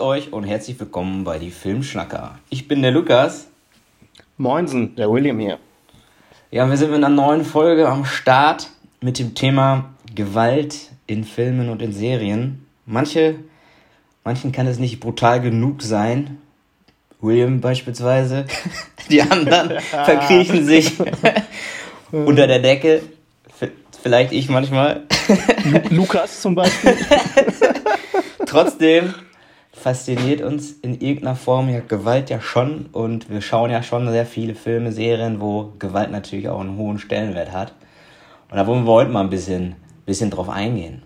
euch und herzlich willkommen bei die Filmschnacker. Ich bin der Lukas. Moinsen, der William hier. Ja, wir sind mit einer neuen Folge am Start mit dem Thema Gewalt in Filmen und in Serien. Manche, manchen kann es nicht brutal genug sein. William beispielsweise. Die anderen verkriechen sich unter der Decke. Vielleicht ich manchmal. Lukas zum Beispiel. Trotzdem fasziniert uns in irgendeiner Form ja Gewalt ja schon und wir schauen ja schon sehr viele Filme, Serien, wo Gewalt natürlich auch einen hohen Stellenwert hat. Und da wollen wir heute mal ein bisschen, bisschen drauf eingehen.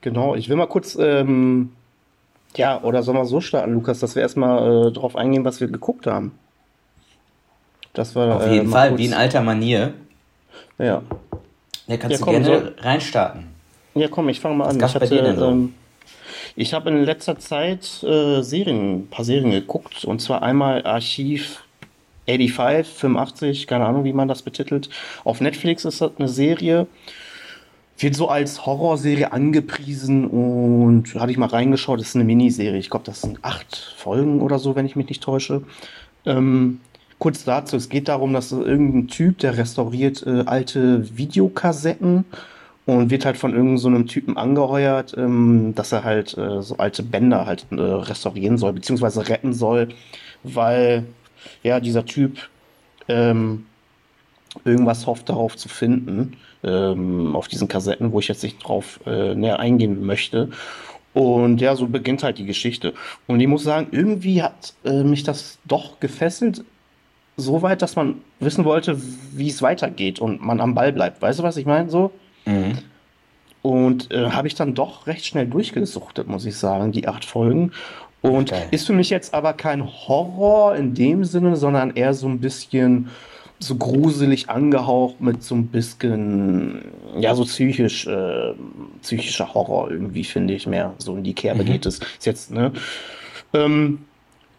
Genau, ich will mal kurz, ähm, ja, oder sollen wir so starten, Lukas, dass wir erstmal äh, drauf eingehen, was wir geguckt haben. Das war, Auf jeden äh, Fall, kurz... wie in alter Manier. Ja. Ja, kannst ja, komm, du gerne so... reinstarten. Ja, komm, ich fange mal an. Was ich hatte, so? ähm, ich habe in letzter Zeit äh, Serien, ein paar Serien geguckt. Und zwar einmal Archiv 85, 85, keine Ahnung, wie man das betitelt. Auf Netflix ist das eine Serie. Wird so als Horrorserie angepriesen und hatte ich mal reingeschaut. Das ist eine Miniserie. Ich glaube, das sind acht Folgen oder so, wenn ich mich nicht täusche. Ähm, kurz dazu: Es geht darum, dass irgendein Typ, der restauriert äh, alte Videokassetten und wird halt von irgendeinem so Typen angeheuert, ähm, dass er halt äh, so alte Bänder halt äh, restaurieren soll, beziehungsweise retten soll, weil ja dieser Typ ähm, irgendwas hofft darauf zu finden, ähm, auf diesen Kassetten, wo ich jetzt nicht drauf äh, näher eingehen möchte. Und ja, so beginnt halt die Geschichte. Und ich muss sagen, irgendwie hat äh, mich das doch gefesselt, so weit, dass man wissen wollte, wie es weitergeht und man am Ball bleibt. Weißt du, was ich meine? So. Mhm. Und äh, habe ich dann doch recht schnell durchgesuchtet, muss ich sagen, die acht Folgen. Und okay. ist für mich jetzt aber kein Horror in dem Sinne, sondern eher so ein bisschen so gruselig angehaucht mit so ein bisschen, ja, so psychisch, äh, psychischer Horror irgendwie, finde ich mehr. So in die Kerbe mhm. geht es. Ist jetzt, ne? Ähm,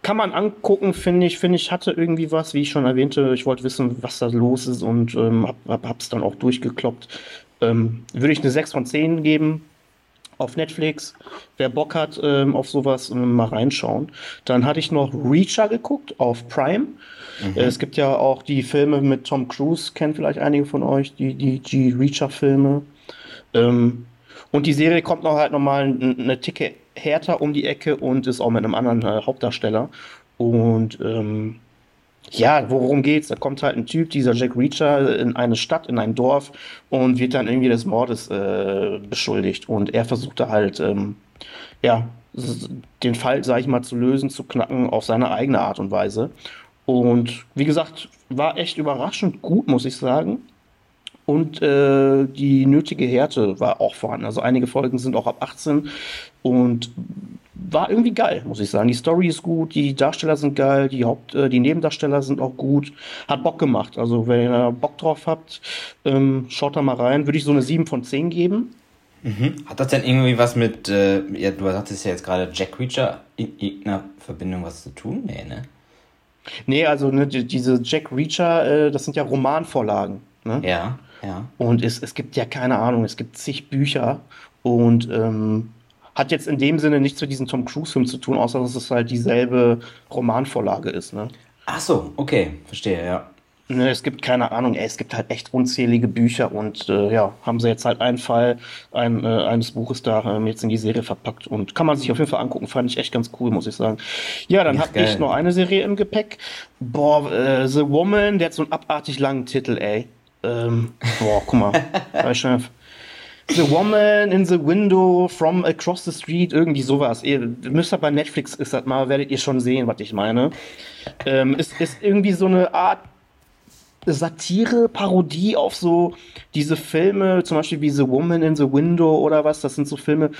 kann man angucken, finde ich, finde ich, hatte irgendwie was, wie ich schon erwähnte, ich wollte wissen, was da los ist und ähm, hab, hab, hab's dann auch durchgekloppt. Ähm, würde ich eine 6 von 10 geben auf Netflix. Wer Bock hat ähm, auf sowas, ähm, mal reinschauen. Dann hatte ich noch Reacher geguckt auf Prime. Mhm. Äh, es gibt ja auch die Filme mit Tom Cruise, kennen vielleicht einige von euch, die, die, die Reacher-Filme. Ähm, und die Serie kommt noch halt nochmal eine Ticke härter um die Ecke und ist auch mit einem anderen äh, Hauptdarsteller. Und ähm, ja, worum geht's? Da kommt halt ein Typ, dieser Jack Reacher, in eine Stadt, in ein Dorf und wird dann irgendwie des Mordes äh, beschuldigt. Und er versucht da halt, ähm, ja, den Fall, sag ich mal, zu lösen, zu knacken auf seine eigene Art und Weise. Und wie gesagt, war echt überraschend gut, muss ich sagen. Und äh, die nötige Härte war auch vorhanden. Also einige Folgen sind auch ab 18 und war irgendwie geil, muss ich sagen. Die Story ist gut, die Darsteller sind geil, die Haupt, äh, die Nebendarsteller sind auch gut. Hat Bock gemacht. Also wenn ihr Bock drauf habt, ähm, schaut da mal rein. Würde ich so eine 7 von 10 geben. Mhm. Hat das denn irgendwie was mit, äh, ja, du sagtest ja jetzt gerade Jack Reacher in irgendeiner Verbindung was zu tun? Nee, ne? Nee, also ne, diese Jack Reacher, äh, das sind ja Romanvorlagen. Ne? Ja, ja. Und es, es gibt ja keine Ahnung, es gibt zig Bücher und ähm, hat jetzt in dem Sinne nichts mit diesem Tom Cruise-Film zu tun, außer dass es halt dieselbe Romanvorlage ist. Ne? Ach so, okay, verstehe, ja. Ne, es gibt keine Ahnung, ey, es gibt halt echt unzählige Bücher und äh, ja, haben sie jetzt halt einen Fall ein, äh, eines Buches da äh, jetzt in die Serie verpackt und kann man sich auf jeden Fall angucken, fand ich echt ganz cool, muss ich sagen. Ja, dann habe ich noch eine Serie im Gepäck. Boah, äh, The Woman, der hat so einen abartig langen Titel, ey. Ähm, boah, guck mal. The Woman in the Window from Across the Street, irgendwie sowas. Ihr müsst halt bei Netflix ist das mal, werdet ihr schon sehen, was ich meine. Ähm, ist, ist irgendwie so eine Art Satire, Parodie auf so diese Filme, zum Beispiel wie The Woman in the Window oder was. Das sind so Filme,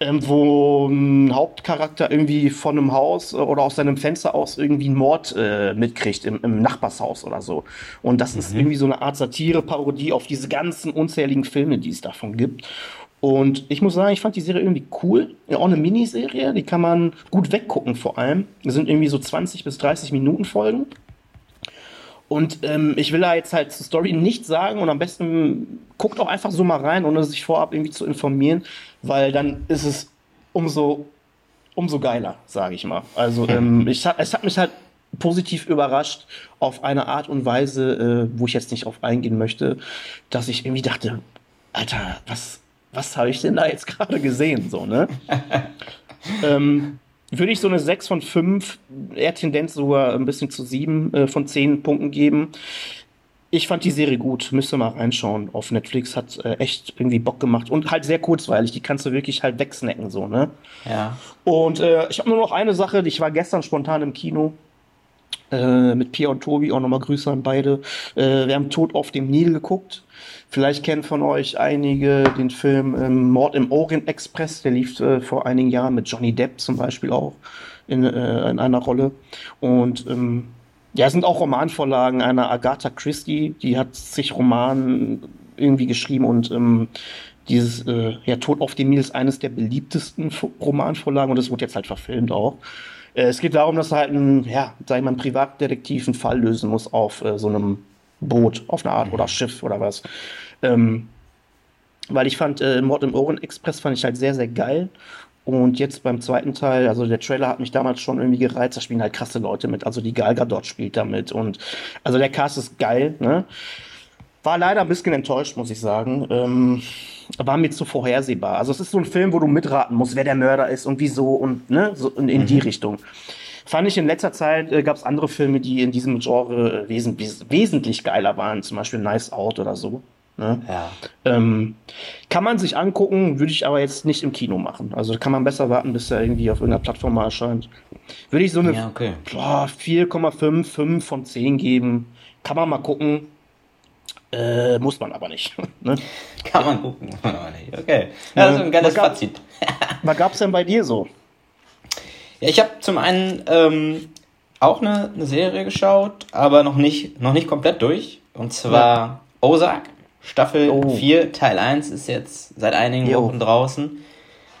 wo ein Hauptcharakter irgendwie von einem Haus äh, oder aus seinem Fenster aus irgendwie einen Mord äh, mitkriegt im, im, Nachbarshaus oder so. Und das mhm. ist irgendwie so eine Art Satire-Parodie auf diese ganzen unzähligen Filme, die es davon gibt. Und ich muss sagen, ich fand die Serie irgendwie cool. Ja, auch eine Miniserie, die kann man gut weggucken vor allem. Das sind irgendwie so 20 bis 30 Minuten Folgen. Und ähm, ich will da jetzt halt zur Story nichts sagen und am besten guckt auch einfach so mal rein, ohne sich vorab irgendwie zu informieren, weil dann ist es umso umso geiler, sage ich mal. Also ähm, ich, es hat mich halt positiv überrascht auf eine Art und Weise, äh, wo ich jetzt nicht auf eingehen möchte, dass ich irgendwie dachte, Alter, was, was habe ich denn da jetzt gerade gesehen? So, ne? ähm, würde ich so eine 6 von 5, eher Tendenz sogar ein bisschen zu 7 äh, von 10 Punkten geben. Ich fand die Serie gut, müsste mal reinschauen auf Netflix, hat äh, echt irgendwie Bock gemacht und halt sehr kurzweilig, die kannst du wirklich halt wegsnacken, so, ne? Ja. Und äh, ich habe nur noch eine Sache, ich war gestern spontan im Kino äh, mit Pia und Tobi, auch nochmal Grüße an beide. Äh, wir haben Tod auf dem Nil geguckt. Vielleicht kennen von euch einige den Film ähm, Mord im Orient Express, der lief äh, vor einigen Jahren mit Johnny Depp zum Beispiel auch in, äh, in einer Rolle. Und ähm, ja, es sind auch Romanvorlagen einer Agatha Christie, die hat sich Roman irgendwie geschrieben und ähm, dieses äh, ja, Tod auf dem Nil ist eines der beliebtesten Romanvorlagen und das wurde jetzt halt verfilmt auch. Äh, es geht darum, dass halt ein, ja, sag ich mal, ein Privatdetektiv einen Fall lösen muss auf äh, so einem Boot, auf einer Art oder Schiff oder was. Ähm, weil ich fand, äh, Mord im Orient Express fand ich halt sehr, sehr geil. Und jetzt beim zweiten Teil, also der Trailer hat mich damals schon irgendwie gereizt, da spielen halt krasse Leute mit. Also die Gal Gadot spielt da mit. Und also der Cast ist geil, ne? War leider ein bisschen enttäuscht, muss ich sagen. Ähm, war mir zu vorhersehbar. Also es ist so ein Film, wo du mitraten musst, wer der Mörder ist und wieso und ne, so in, in mhm. die Richtung. Fand ich in letzter Zeit, äh, gab es andere Filme, die in diesem Genre äh, wes wesentlich geiler waren, zum Beispiel Nice Out oder so. Ne? Ja. Ähm, kann man sich angucken, würde ich aber jetzt nicht im Kino machen. Also kann man besser warten, bis er irgendwie auf irgendeiner Plattform mal erscheint. Würde ich so eine ja, okay. 4,5, 5 von 10 geben. Kann man mal gucken. Äh, muss man aber nicht. ne? Kann man gucken, muss man aber nicht. Okay. Ja, das ist ein geiles Fazit. was gab es denn bei dir so? Ja, ich habe zum einen ähm, auch eine, eine, Serie geschaut, aber noch nicht, noch nicht komplett durch. Und zwar ja. Ozark. Staffel oh. 4, Teil 1 ist jetzt seit einigen jo. Wochen draußen.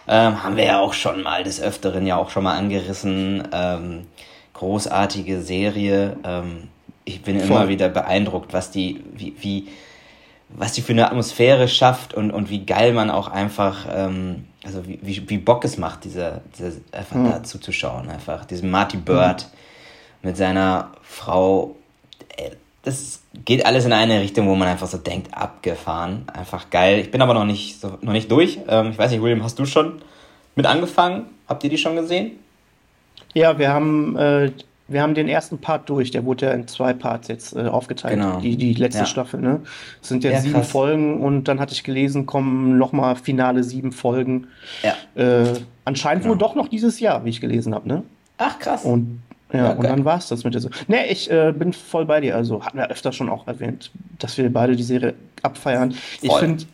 Ähm, haben wir ja auch schon mal des Öfteren ja auch schon mal angerissen. Ähm, großartige Serie. Ähm, ich bin Voll. immer wieder beeindruckt, was die, wie, wie, was die für eine Atmosphäre schafft und, und wie geil man auch einfach, ähm, also wie, wie, wie Bock es macht, diese, diese einfach mhm. da zuzuschauen. Einfach diesen Marty Bird mhm. mit seiner Frau. Äh, das geht alles in eine Richtung, wo man einfach so denkt, abgefahren, einfach geil. Ich bin aber noch nicht, so, noch nicht durch. Ähm, ich weiß nicht, William, hast du schon mit angefangen? Habt ihr die schon gesehen? Ja, wir haben, äh, wir haben den ersten Part durch. Der wurde ja in zwei Parts jetzt äh, aufgeteilt. Genau. Die, die letzte ja. Staffel, ne? Es sind jetzt ja, sieben krass. Folgen und dann hatte ich gelesen, kommen nochmal finale sieben Folgen. Ja. Äh, anscheinend genau. wohl doch noch dieses Jahr, wie ich gelesen habe, ne? Ach, krass. Und ja, ja und dann war es das mit der Serie. Nee, ich äh, bin voll bei dir. Also hatten wir öfter schon auch erwähnt, dass wir beide die Serie abfeiern. Voll. Ich finde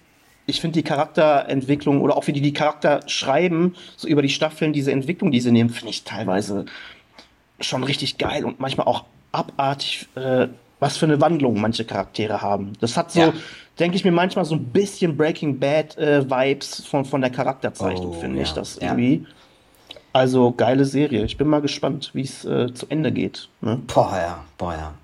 ich finde die Charakterentwicklung oder auch wie die die Charakter schreiben, so über die Staffeln, diese Entwicklung, die sie nehmen, finde ich teilweise schon richtig geil und manchmal auch abartig, äh, was für eine Wandlung manche Charaktere haben. Das hat so, ja. denke ich mir manchmal so ein bisschen Breaking Bad äh, Vibes von, von der Charakterzeichnung, oh, finde ja. ich das irgendwie. Also geile Serie. Ich bin mal gespannt, wie es äh, zu Ende geht. Ne? Boah, ja, boah, ja.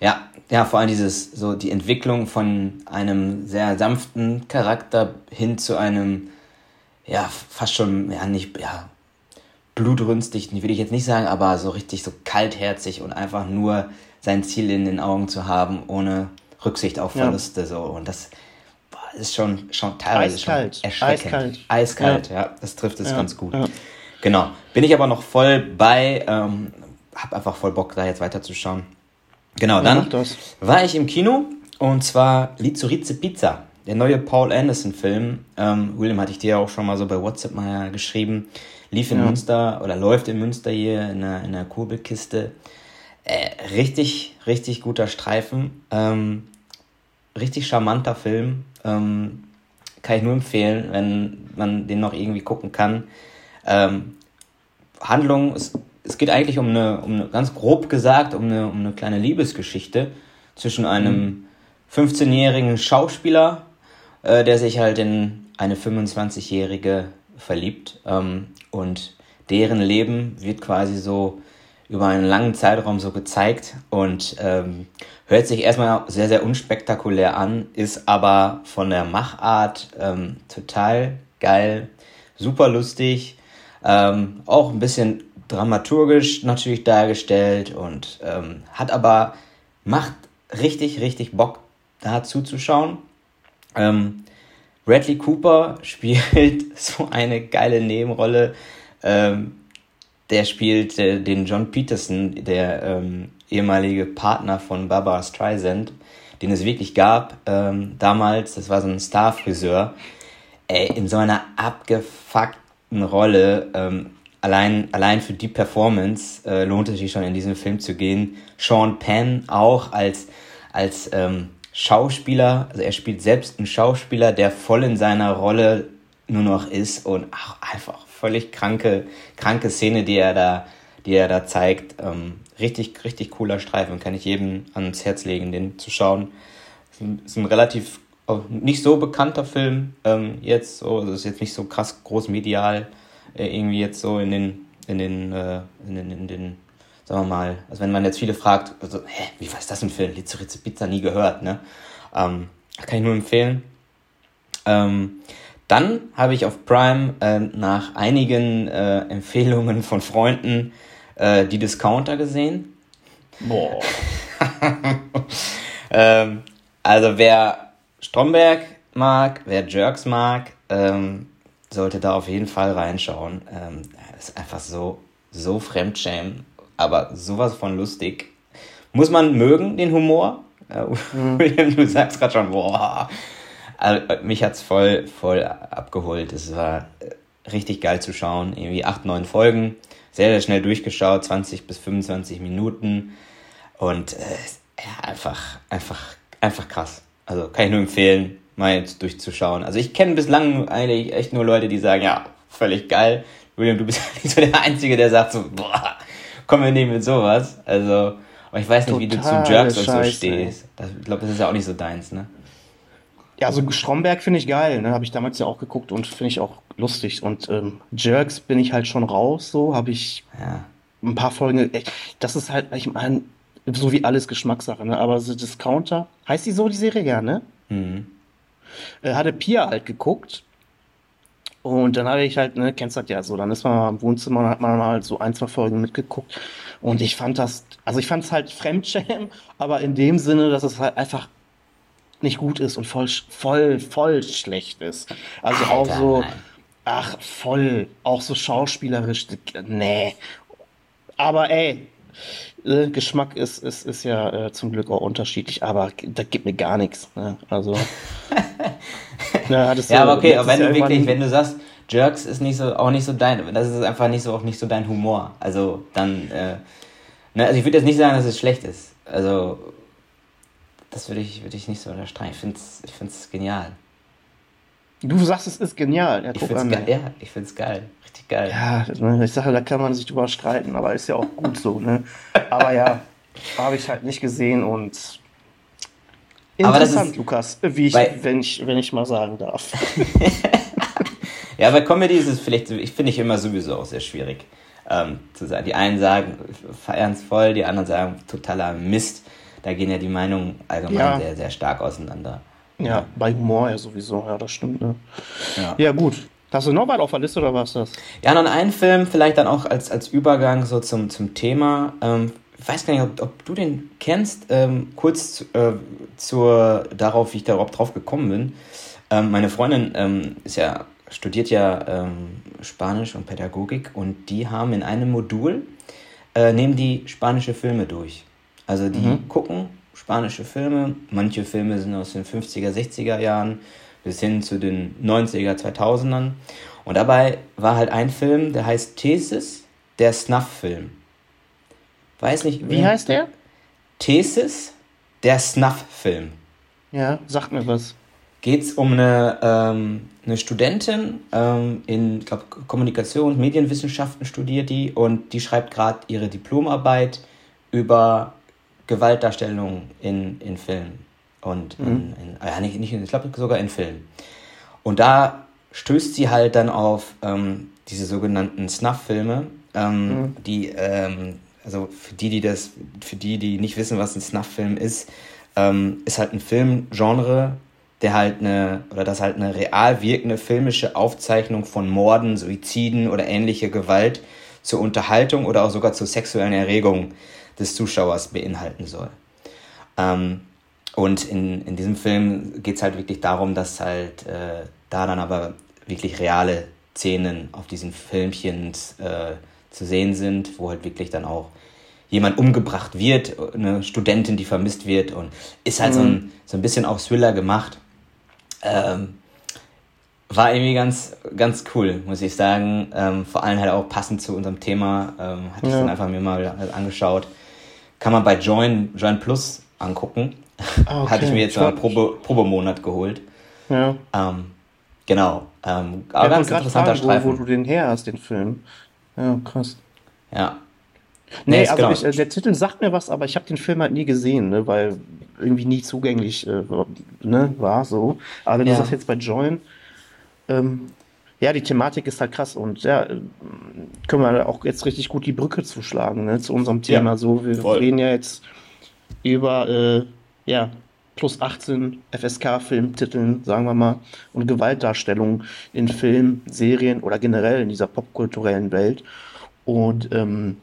Ja, ja, vor allem dieses, so die Entwicklung von einem sehr sanften Charakter hin zu einem, ja, fast schon, ja, nicht, ja, blutrünstig, will ich jetzt nicht sagen, aber so richtig so kaltherzig und einfach nur sein Ziel in den Augen zu haben, ohne Rücksicht auf Verluste, ja. so. Und das boah, ist schon, schon teilweise Eiskalt. schon erschreckend. Eiskalt. Eiskalt, ja. ja das trifft es ganz gut. Genau. Bin ich aber noch voll bei, ähm, hab einfach voll Bock, da jetzt weiterzuschauen. Genau, dann war ich im Kino und zwar Lizurize Pizza, der neue Paul Anderson-Film. Ähm, William hatte ich dir auch schon mal so bei WhatsApp mal geschrieben. Lief in ja. Münster oder läuft in Münster hier in einer, in einer Kurbelkiste. Äh, richtig, richtig guter Streifen. Ähm, richtig charmanter Film. Ähm, kann ich nur empfehlen, wenn man den noch irgendwie gucken kann. Ähm, Handlung, es, es geht eigentlich um eine, um eine, ganz grob gesagt, um eine, um eine kleine Liebesgeschichte zwischen einem 15-jährigen Schauspieler, äh, der sich halt in eine 25-jährige verliebt. Ähm, und deren Leben wird quasi so über einen langen Zeitraum so gezeigt und ähm, hört sich erstmal sehr, sehr unspektakulär an, ist aber von der Machart ähm, total geil, super lustig Ähm, auch ein bisschen dramaturgisch natürlich dargestellt und ähm, hat aber, macht richtig, richtig Bock, da zuzuschauen. Ähm, Bradley Cooper spielt so eine geile Nebenrolle. Ähm, der spielt äh, den John Peterson, der ähm, ehemalige Partner von Barbara Streisand, den es wirklich gab ähm, damals. Das war so ein Starfriseur. Ey, in so einer abgefuckten Rolle. Ähm, allein, allein für die Performance äh, lohnt es sich schon in diesen Film zu gehen. Sean Penn auch als, als ähm, Schauspieler, also er spielt selbst einen Schauspieler, der voll in seiner Rolle nur noch ist und ach, einfach völlig kranke, kranke Szene, die er da, die er da zeigt. Ähm, richtig, richtig cooler Streifen, kann ich jedem ans Herz legen, den zu schauen. Ist ein, ist ein relativ oh, nicht so bekannter Film ähm, jetzt, so, also ist jetzt nicht so krass groß medial äh, irgendwie jetzt so in den, in den, äh, in den, in den sagen wir mal, also wenn man jetzt viele fragt, also, hä, wie war das ein Film? Lizoritze Pizza nie gehört, ne? Ähm, kann ich nur empfehlen. Ähm, dann habe ich auf Prime äh, nach einigen äh, Empfehlungen von Freunden äh, die Discounter gesehen. Boah. ähm, also wer Stromberg mag, wer Jerks mag, ähm, sollte da auf jeden Fall reinschauen. Ähm, ist einfach so, so Fremdschämen aber sowas von lustig. Muss man mögen, den Humor. Mhm. William, du sagst gerade schon, boah. Also, mich hat's voll, voll abgeholt. Es war äh, richtig geil zu schauen. Irgendwie acht, neun Folgen. Sehr, sehr schnell durchgeschaut. 20 bis 25 Minuten. Und äh, ja, einfach, einfach, einfach krass. Also kann ich nur empfehlen, mal jetzt durchzuschauen. Also ich kenne bislang eigentlich echt nur Leute, die sagen, ja, völlig geil. William, du bist nicht so der Einzige, der sagt so, boah, kommen wir nicht mit sowas. Also, aber ich weiß nicht, wie du zu Jerks und so stehst. Das, ich glaube, das ist ja auch nicht so deins, ne? Ja, also Stromberg finde ich geil, ne? Habe ich damals ja auch geguckt und finde ich auch lustig. Und ähm, Jerks bin ich halt schon raus, so habe ich ja. ein paar Folgen. Das ist halt, ich meine, so wie alles Geschmackssache, ne? Aber so Discounter, heißt die so, die Serie, ja, ne? Mhm. Äh, hatte Pia halt geguckt und dann habe ich halt, ne, kennst du das ja so, dann ist man mal im Wohnzimmer und hat man mal so ein, zwei Folgen mitgeguckt. Und ich fand das, also ich fand es halt Fremdschämen, aber in dem Sinne, dass es halt einfach nicht gut ist und voll, voll, voll schlecht ist. Also Alter, auch so, nein. ach, voll, auch so schauspielerisch, nee. Aber ey, äh, Geschmack ist, ist, ist ja äh, zum Glück auch unterschiedlich, aber das gibt mir gar nichts. Ne? Also. ja, ja, aber okay, aber wenn du wirklich, wenn du sagst, Jerks ist nicht so, auch nicht so dein, das ist einfach nicht so, auch nicht so dein Humor. Also dann, äh, ne, also ich würde jetzt nicht sagen, dass es schlecht ist. Also, das würde ich, würde ich nicht so unterstreichen. Ich finde es ich find's genial. Du sagst, es ist genial. Ja, ich finde es geil. Ja, ich finde es geil. Richtig geil. Ja, ich sage, da kann man sich drüber streiten, aber ist ja auch gut so, ne? Aber ja, habe ich halt nicht gesehen und Interessant, ist, Lukas, wie ich, bei, wenn, ich, wenn ich mal sagen darf. ja, bei Comedy ist es vielleicht, ich finde ich immer sowieso auch sehr schwierig ähm, zu sagen. Die einen sagen, feiern es voll, die anderen sagen, totaler Mist. Da gehen ja die Meinungen allgemein ja. sehr, sehr stark auseinander. Ja, bei Humor ja sowieso, ja, das stimmt. Ne? Ja. ja, gut. Hast du noch was auf der Liste oder was das? Ja, noch einen Film, vielleicht dann auch als, als Übergang so zum, zum Thema. Ähm, ich weiß gar nicht, ob, ob du den kennst. Ähm, kurz äh, zur, darauf, wie ich darauf drauf gekommen bin. Ähm, meine Freundin ähm, ist ja, studiert ja ähm, Spanisch und Pädagogik und die haben in einem Modul, äh, nehmen die spanische Filme durch. Also die mhm. gucken spanische Filme. Manche Filme sind aus den 50er, 60er Jahren bis hin zu den 90er, 2000ern. Und dabei war halt ein Film, der heißt Thesis, der Snuff-Film. Weiß nicht. Wie heißt der? Thesis, der Snuff-Film. Ja, sagt mir was. Geht es um eine, ähm, eine Studentin ähm, in glaub, Kommunikation, Medienwissenschaften studiert die und die schreibt gerade ihre Diplomarbeit über Gewaltdarstellung in, in Filmen. Und mhm. in, in, ja, nicht, nicht, ich glaube sogar in Filmen. Und da stößt sie halt dann auf ähm, diese sogenannten Snuff-Filme, ähm, mhm. die ähm, also für die, die das, für die, die nicht wissen, was ein Snuff-Film ist, ähm, ist halt ein Filmgenre, der halt eine, oder das halt eine real wirkende filmische Aufzeichnung von Morden, Suiziden oder ähnliche Gewalt zur Unterhaltung oder auch sogar zur sexuellen Erregung des Zuschauers beinhalten soll. Ähm, und in, in diesem Film geht es halt wirklich darum, dass halt äh, da dann aber wirklich reale Szenen auf diesen Filmchen äh, zu sehen sind, wo halt wirklich dann auch jemand umgebracht wird, eine Studentin, die vermisst wird und ist halt mhm. so, ein, so ein bisschen auch Thriller gemacht. Ähm, war irgendwie ganz, ganz cool, muss ich sagen. Ähm, vor allem halt auch passend zu unserem Thema. Ähm, hatte ja. ich dann einfach mir mal angeschaut. Kann man bei Join, Join Plus angucken. Ah, okay. Hatte ich mir jetzt mal Probe, Probemonat geholt. Ja. Ähm, genau. Ähm, aber ja, ganz interessanter fragen, Streifen. Wo, wo du den her hast, den Film. Ja, krass. Ja. Nee, nee also genau. ich, äh, der Titel sagt mir was, aber ich habe den Film halt nie gesehen, ne, weil irgendwie nie zugänglich äh, ne, war so. Aber wenn ja. du sagst jetzt bei Join, ähm, ja, die Thematik ist halt krass und ja, äh, können wir auch jetzt richtig gut die Brücke zuschlagen ne, zu unserem Thema. Ja, so, wir voll. reden ja jetzt über äh, ja, plus 18 FSK-Filmtiteln, sagen wir mal, und Gewaltdarstellungen in Film, Serien oder generell in dieser popkulturellen Welt. Und ähm,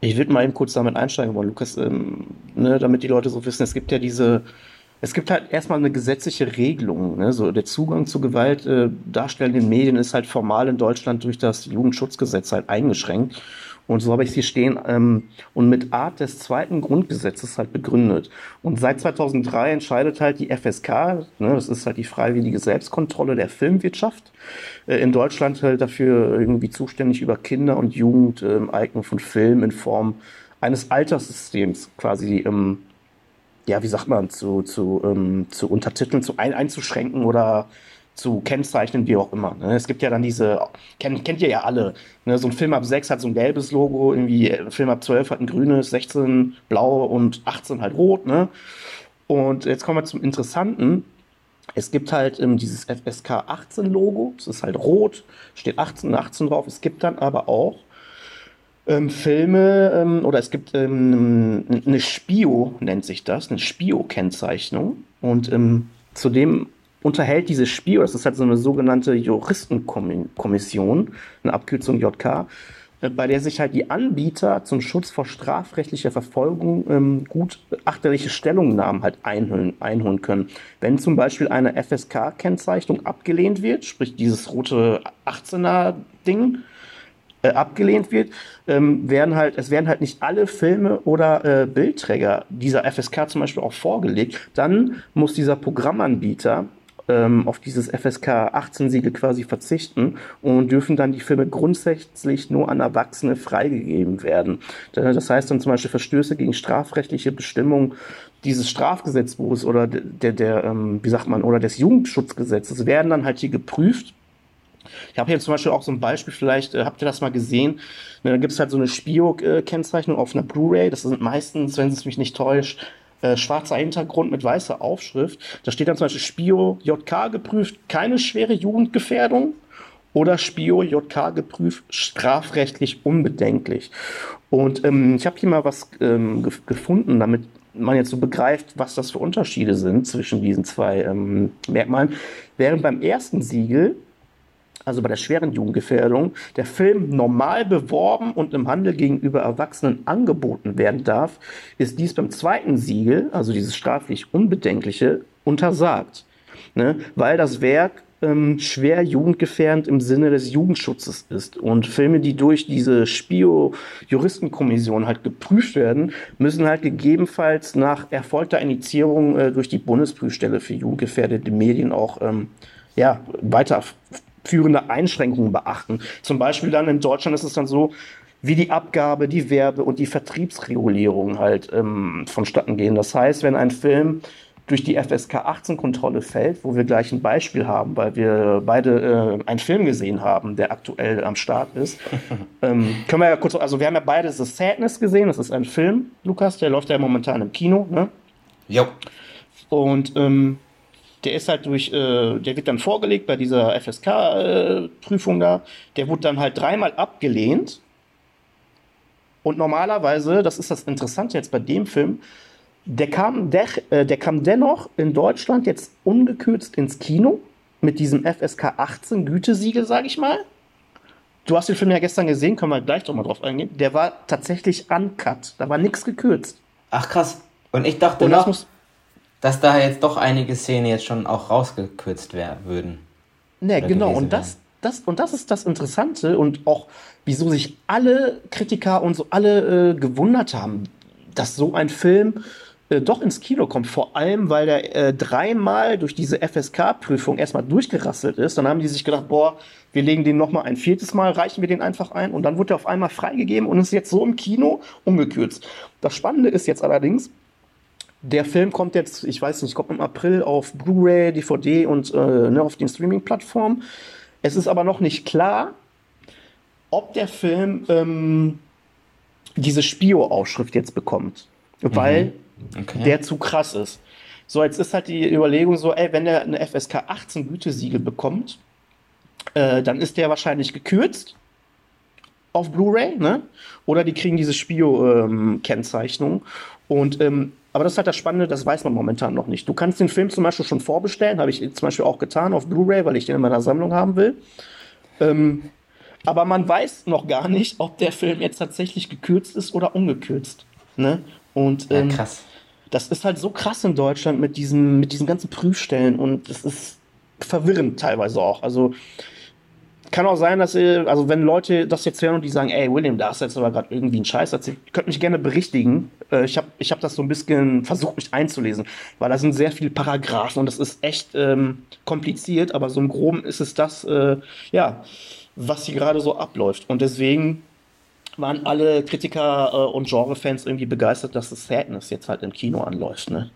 ich würde mal eben kurz damit einsteigen wollen, Lukas, ähm, ne, damit die Leute so wissen, es gibt ja diese, es gibt halt erstmal eine gesetzliche Regelung. Ne? So, der Zugang zu Gewalt äh, darstellenden Medien ist halt formal in Deutschland durch das Jugendschutzgesetz halt eingeschränkt. Und so habe ich es hier stehen ähm, und mit Art des zweiten Grundgesetzes halt begründet. Und seit 2003 entscheidet halt die FSK, ne, das ist halt die freiwillige Selbstkontrolle der Filmwirtschaft, äh, in Deutschland halt dafür irgendwie zuständig über Kinder- und Jugendeignung äh, von Filmen in Form eines Alterssystems quasi ähm, ja, wie sagt man, zu, zu, ähm, zu untertiteln, zu ein, einzuschränken oder zu kennzeichnen, wie auch immer. Ne? Es gibt ja dann diese, kennt, kennt ihr ja alle, ne? so ein Film ab 6 hat so ein gelbes Logo, irgendwie ein Film ab 12 hat ein grünes, 16 blau und 18 halt rot. Ne? Und jetzt kommen wir zum Interessanten. Es gibt halt ähm, dieses FSK 18 Logo, es ist halt rot, steht 18 18 drauf. Es gibt dann aber auch ähm, Filme ähm, oder es gibt ähm, eine Spio, nennt sich das, eine Spio-Kennzeichnung. Und ähm, zudem unterhält dieses Spiel, das ist halt so eine sogenannte Juristenkommission, eine Abkürzung JK, äh, bei der sich halt die Anbieter zum Schutz vor strafrechtlicher Verfolgung ähm, gut achterliche Stellungnahmen halt einholen, einholen können. Wenn zum Beispiel eine FSK-Kennzeichnung abgelehnt wird, sprich dieses rote 18er-Ding, äh, abgelehnt wird, ähm, werden halt, es werden halt nicht alle Filme oder äh, Bildträger dieser FSK zum Beispiel auch vorgelegt. Dann muss dieser Programmanbieter ähm, auf dieses FSK 18 Siegel quasi verzichten und dürfen dann die Filme grundsätzlich nur an Erwachsene freigegeben werden. Das heißt dann zum Beispiel Verstöße gegen strafrechtliche Bestimmungen dieses Strafgesetzbuches oder der, der, der ähm, wie sagt man, oder des Jugendschutzgesetzes werden dann halt hier geprüft ich habe hier zum Beispiel auch so ein Beispiel, vielleicht äh, habt ihr das mal gesehen. Ne, da gibt es halt so eine Spio-Kennzeichnung auf einer Blu-ray. Das sind meistens, wenn es mich nicht täuscht, äh, schwarzer Hintergrund mit weißer Aufschrift. Da steht dann zum Beispiel Spio JK geprüft, keine schwere Jugendgefährdung oder Spio JK geprüft, strafrechtlich unbedenklich. Und ähm, ich habe hier mal was ähm, ge gefunden, damit man jetzt so begreift, was das für Unterschiede sind zwischen diesen zwei ähm, Merkmalen. Während beim ersten Siegel also bei der schweren Jugendgefährdung, der Film normal beworben und im Handel gegenüber Erwachsenen angeboten werden darf, ist dies beim zweiten Siegel, also dieses straflich Unbedenkliche, untersagt. Ne? Weil das Werk ähm, schwer jugendgefährdend im Sinne des Jugendschutzes ist. Und Filme, die durch diese Spio-Juristenkommission halt geprüft werden, müssen halt gegebenenfalls nach erfolgter Initiierung äh, durch die Bundesprüfstelle für jugendgefährdete Medien auch ähm, ja, weiter führende Einschränkungen beachten. Zum Beispiel dann in Deutschland ist es dann so, wie die Abgabe, die Werbe- und die Vertriebsregulierung halt ähm, vonstatten gehen. Das heißt, wenn ein Film durch die FSK 18 Kontrolle fällt, wo wir gleich ein Beispiel haben, weil wir beide äh, einen Film gesehen haben, der aktuell am Start ist. ähm, können wir ja kurz, also wir haben ja beide The Sadness gesehen, das ist ein Film, Lukas, der läuft ja momentan im Kino, ne? Jo. Und ähm, der ist halt durch, äh, der wird dann vorgelegt bei dieser FSK-Prüfung äh, da. Der wurde dann halt dreimal abgelehnt. Und normalerweise, das ist das Interessante jetzt bei dem Film, Der kam, der, äh, der kam dennoch in Deutschland jetzt ungekürzt ins Kino mit diesem FSK 18 Gütesiegel, sage ich mal. Du hast den Film ja gestern gesehen, können wir gleich doch mal drauf eingehen. Der war tatsächlich uncut. Da war nichts gekürzt. Ach krass. Und ich dachte Und noch, das dass da jetzt doch einige Szenen jetzt schon auch rausgekürzt werden würden. Ne, genau. Und das, das, und das ist das Interessante und auch, wieso sich alle Kritiker und so alle äh, gewundert haben, dass so ein Film äh, doch ins Kino kommt. Vor allem, weil der äh, dreimal durch diese FSK-Prüfung erstmal durchgerasselt ist. Dann haben die sich gedacht, boah, wir legen den nochmal ein viertes Mal, reichen wir den einfach ein. Und dann wurde er auf einmal freigegeben und ist jetzt so im Kino ungekürzt. Das Spannende ist jetzt allerdings, der Film kommt jetzt, ich weiß nicht, kommt im April auf Blu-ray, DVD und äh, ne, auf den Streaming-Plattformen. Es ist aber noch nicht klar, ob der Film ähm, diese Spio-Aufschrift jetzt bekommt, weil mhm. okay. der zu krass ist. So, jetzt ist halt die Überlegung so, ey, wenn der eine FSK 18 Gütesiegel bekommt, äh, dann ist der wahrscheinlich gekürzt auf Blu-ray, ne? Oder die kriegen diese Spio-Kennzeichnung. Ähm, und ähm, aber das ist halt das Spannende, das weiß man momentan noch nicht. Du kannst den Film zum Beispiel schon vorbestellen, habe ich zum Beispiel auch getan auf Blu-ray, weil ich den in meiner Sammlung haben will. Ähm, aber man weiß noch gar nicht, ob der Film jetzt tatsächlich gekürzt ist oder ungekürzt. Ne? Und ähm, ja, krass. Das ist halt so krass in Deutschland mit diesen, mit diesen ganzen Prüfstellen und es ist verwirrend teilweise auch. Also kann auch sein, dass, ihr, also wenn Leute das jetzt hören und die sagen, ey, William, da hast du jetzt aber gerade irgendwie einen Scheiß erzählt, könnt mich gerne berichtigen. Äh, ich habe ich hab das so ein bisschen versucht, mich einzulesen, weil da sind sehr viele Paragraphen und das ist echt ähm, kompliziert, aber so im Groben ist es das, äh, ja, was hier gerade so abläuft. Und deswegen waren alle Kritiker äh, und Genrefans irgendwie begeistert, dass das Sadness jetzt halt im Kino anläuft, ne?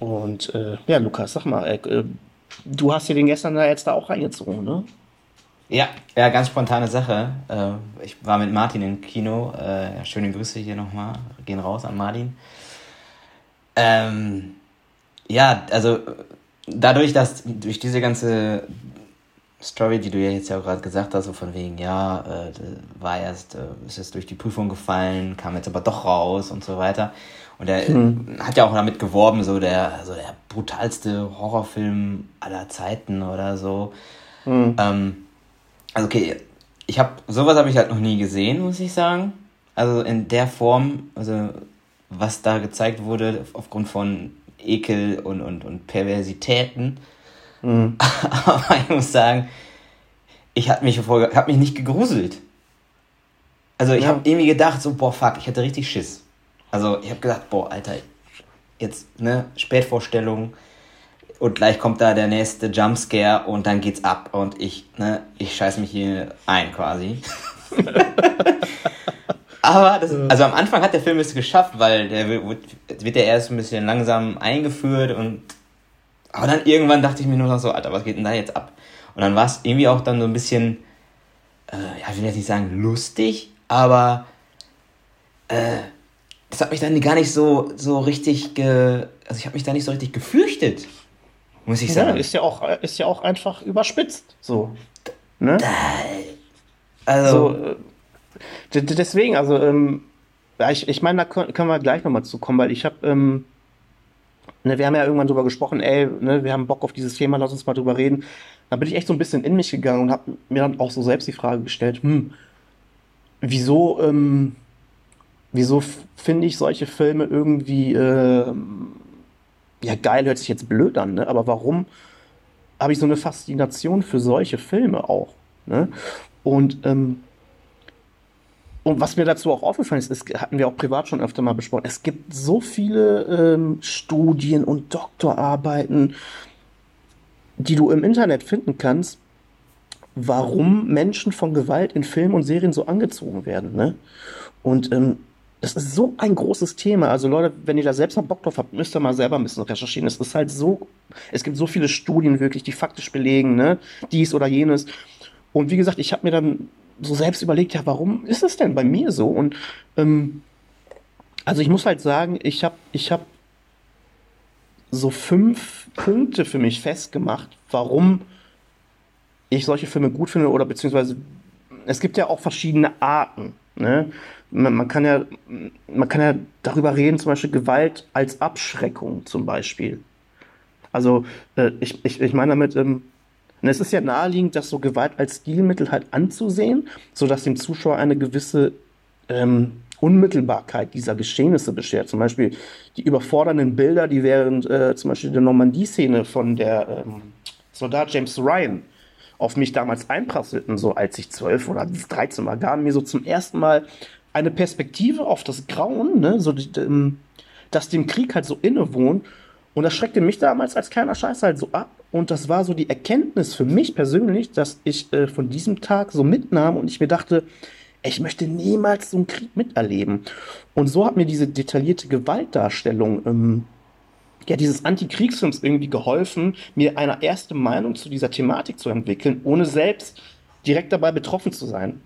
Und äh, ja, Lukas, sag mal, äh, du hast dir den gestern da jetzt da auch reingezogen, ne? Ja, ja, ganz spontane Sache. Äh, ich war mit Martin im Kino. Äh, schöne Grüße hier nochmal. Gehen raus an Martin. Ähm, ja, also dadurch, dass durch diese ganze Story, die du ja jetzt ja gerade gesagt hast, so von wegen, ja, äh, war erst, äh, ist jetzt durch die Prüfung gefallen, kam jetzt aber doch raus und so weiter. Und er mhm. hat ja auch damit geworben, so der, so der brutalste Horrorfilm aller Zeiten oder so. Mhm. Ähm, also okay, ich habe sowas habe ich halt noch nie gesehen, muss ich sagen. Also in der Form, also was da gezeigt wurde aufgrund von Ekel und, und, und Perversitäten. Mhm. Aber ich muss sagen, ich habe mich, hab mich nicht gegruselt. Also ich ja. habe irgendwie gedacht, so, boah, fuck, ich hatte richtig Schiss. Also ich habe gedacht, boah, Alter, jetzt, ne, Spätvorstellung und gleich kommt da der nächste Jumpscare und dann geht's ab und ich, ne, ich scheiß mich hier ein quasi. Aber das, also am Anfang hat der Film es geschafft, weil der wird, wird der erst ein bisschen langsam eingeführt und aber dann irgendwann dachte ich mir nur noch so, Alter, was geht denn da jetzt ab? Und dann war es irgendwie auch dann so ein bisschen, äh, ja, ich will jetzt nicht sagen lustig, aber äh, das hat mich dann gar nicht so, so richtig, ge, also ich habe mich da nicht so richtig gefürchtet, muss ich sagen. Ja, ist ja auch, ist ja auch einfach überspitzt, so. Ne? Also, so, äh, deswegen, also, ähm, ich, ich meine, da können wir gleich nochmal zu kommen, weil ich habe, ähm, ne, wir haben ja irgendwann drüber gesprochen, ey, ne, wir haben Bock auf dieses Thema, lass uns mal drüber reden. Da bin ich echt so ein bisschen in mich gegangen und habe mir dann auch so selbst die Frage gestellt, hm, wieso, ähm, wieso finde ich solche Filme irgendwie, äh, ja geil, hört sich jetzt blöd an, ne? aber warum habe ich so eine Faszination für solche Filme auch? Ne? Und, ähm, und was mir dazu auch aufgefallen ist, das hatten wir auch privat schon öfter mal besprochen, es gibt so viele ähm, Studien und Doktorarbeiten, die du im Internet finden kannst, warum Menschen von Gewalt in Filmen und Serien so angezogen werden. Ne? Und ähm, das ist so ein großes Thema. Also Leute, wenn ihr da selbst mal Bock drauf habt, müsst ihr mal selber ein bisschen recherchieren. Es ist halt so, es gibt so viele Studien wirklich, die faktisch belegen, ne, dies oder jenes. Und wie gesagt, ich habe mir dann so selbst überlegt, ja, warum ist es denn bei mir so? Und ähm, also ich muss halt sagen, ich habe ich hab so fünf Punkte für mich festgemacht, warum ich solche Filme gut finde oder beziehungsweise es gibt ja auch verschiedene Arten. Ne? Man, man kann ja man kann ja darüber reden, zum Beispiel Gewalt als Abschreckung zum Beispiel. Also äh, ich, ich, ich meine damit, ähm, es ist ja naheliegend, dass so Gewalt als Stilmittel halt anzusehen, sodass dem Zuschauer eine gewisse ähm, Unmittelbarkeit dieser Geschehnisse beschert. Zum Beispiel die überfordernden Bilder, die während äh, zum Beispiel der Normandie-Szene von der ähm, Soldat James Ryan auf mich damals einprasselten, so als ich zwölf oder 13 war, gaben mir so zum ersten Mal eine Perspektive auf das Grauen, ne, so die, ähm, dass dem Krieg halt so innewohnt. Und das schreckte mich damals als kleiner Scheiß halt so ab. Und das war so die Erkenntnis für mich persönlich, dass ich äh, von diesem Tag so mitnahm und ich mir dachte, ich möchte niemals so einen Krieg miterleben. Und so hat mir diese detaillierte Gewaltdarstellung ähm, ja, dieses Antikriegsfilms irgendwie geholfen, mir eine erste Meinung zu dieser Thematik zu entwickeln, ohne selbst direkt dabei betroffen zu sein.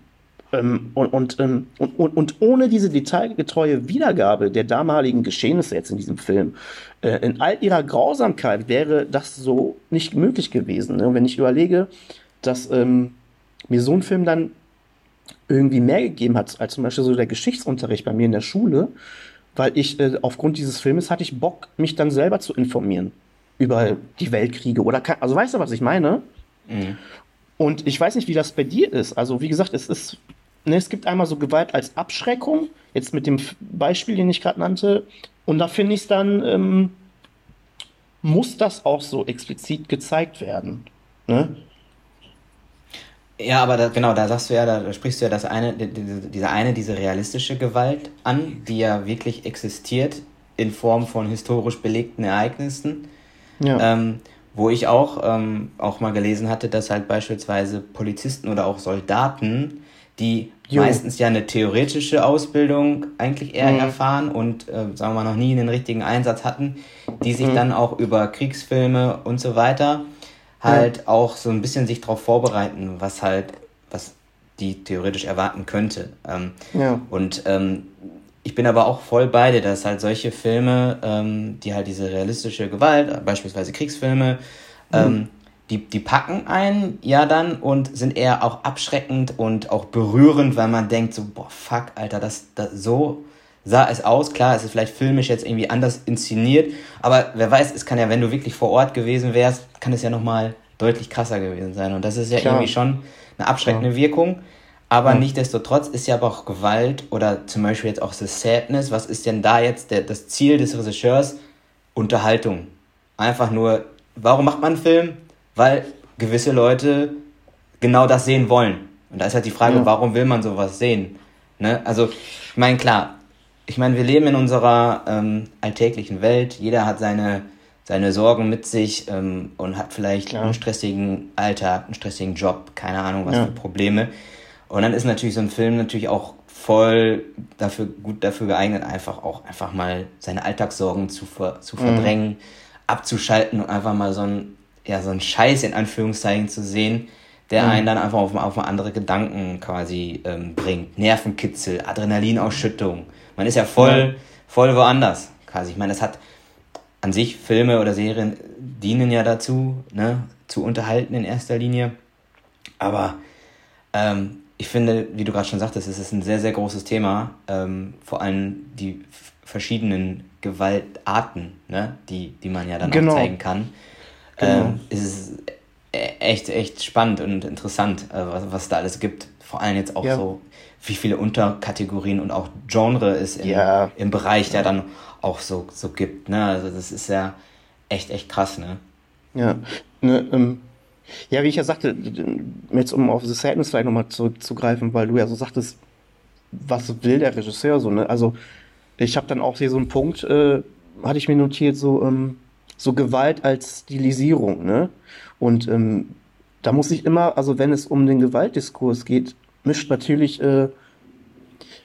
Ähm, und, und, ähm, und, und, und, ohne diese detailgetreue Wiedergabe der damaligen Geschehnisse jetzt in diesem Film, äh, in all ihrer Grausamkeit wäre das so nicht möglich gewesen. Ne? wenn ich überlege, dass ähm, mir so ein Film dann irgendwie mehr gegeben hat, als zum Beispiel so der Geschichtsunterricht bei mir in der Schule, weil ich äh, aufgrund dieses Filmes hatte ich Bock, mich dann selber zu informieren über die Weltkriege oder kann, also weißt du, was ich meine? Mhm. Und ich weiß nicht, wie das bei dir ist. Also wie gesagt, es ist, ne, es gibt einmal so Gewalt als Abschreckung, jetzt mit dem Beispiel, den ich gerade nannte, und da finde ich es dann, ähm, muss das auch so explizit gezeigt werden. Ne? Ja, aber da, genau, da sagst du ja, da, sprichst du ja das eine, diese, eine, diese realistische Gewalt an, die ja wirklich existiert in Form von historisch belegten Ereignissen. Ja. Ähm, wo ich auch, ähm, auch mal gelesen hatte, dass halt beispielsweise Polizisten oder auch Soldaten, die jo. meistens ja eine theoretische Ausbildung eigentlich eher mhm. erfahren und, äh, sagen wir mal, noch nie einen richtigen Einsatz hatten, die sich mhm. dann auch über Kriegsfilme und so weiter halt ja. auch so ein bisschen sich darauf vorbereiten, was halt, was die theoretisch erwarten könnte. Ähm, ja. Und ähm, ich bin aber auch voll bei dir, dass halt solche Filme, ähm, die halt diese realistische Gewalt, beispielsweise Kriegsfilme, mhm. Die, die packen einen ja dann und sind eher auch abschreckend und auch berührend, weil man denkt so, boah, fuck, Alter, das, das so sah es aus. Klar, es ist vielleicht filmisch jetzt irgendwie anders inszeniert, aber wer weiß, es kann ja, wenn du wirklich vor Ort gewesen wärst, kann es ja nochmal deutlich krasser gewesen sein. Und das ist ja Klar. irgendwie schon eine abschreckende ja. Wirkung. Aber ja. nichtdestotrotz ist ja aber auch Gewalt oder zum Beispiel jetzt auch The Sadness. Was ist denn da jetzt der, das Ziel des Regisseurs? Unterhaltung. Einfach nur, warum macht man einen Film? Weil gewisse Leute genau das sehen wollen. Und da ist halt die Frage, ja. warum will man sowas sehen? Ne? Also, ich meine, klar, ich meine, wir leben in unserer ähm, alltäglichen Welt. Jeder hat seine, seine Sorgen mit sich ähm, und hat vielleicht Klar. einen stressigen Alltag, einen stressigen Job, keine Ahnung, was ja. für Probleme. Und dann ist natürlich so ein Film natürlich auch voll dafür, gut dafür geeignet, einfach auch einfach mal seine Alltagssorgen zu, ver, zu mhm. verdrängen, mhm. abzuschalten und einfach mal so ein, ja, so ein Scheiß in Anführungszeichen zu sehen, der mhm. einen dann einfach auf, auf andere Gedanken quasi ähm, bringt. Nervenkitzel, Adrenalinausschüttung man ist ja voll, voll woanders quasi. Ich meine, das hat an sich Filme oder Serien dienen ja dazu, ne, zu unterhalten in erster Linie. Aber ähm, ich finde, wie du gerade schon sagtest, es ist ein sehr, sehr großes Thema. Ähm, vor allem die verschiedenen Gewaltarten, ne, die, die man ja dann genau. auch zeigen kann. Genau. Ähm, es ist e-, echt, echt spannend und interessant, äh, was, was da alles gibt. Vor allem jetzt auch ja. so wie viele Unterkategorien und auch Genre es im, ja. im Bereich der dann auch so, so gibt. Ne? Also das ist ja echt, echt krass, ne? Ja. Ne, ähm, ja, wie ich ja sagte, jetzt um auf The Sadness vielleicht nochmal zurückzugreifen, weil du ja so sagtest, was will der Regisseur so, ne? Also ich habe dann auch hier so einen Punkt, äh, hatte ich mir notiert, so, ähm, so Gewalt als Stilisierung, ne? Und ähm, da muss ich immer, also wenn es um den Gewaltdiskurs geht, mischt natürlich, äh,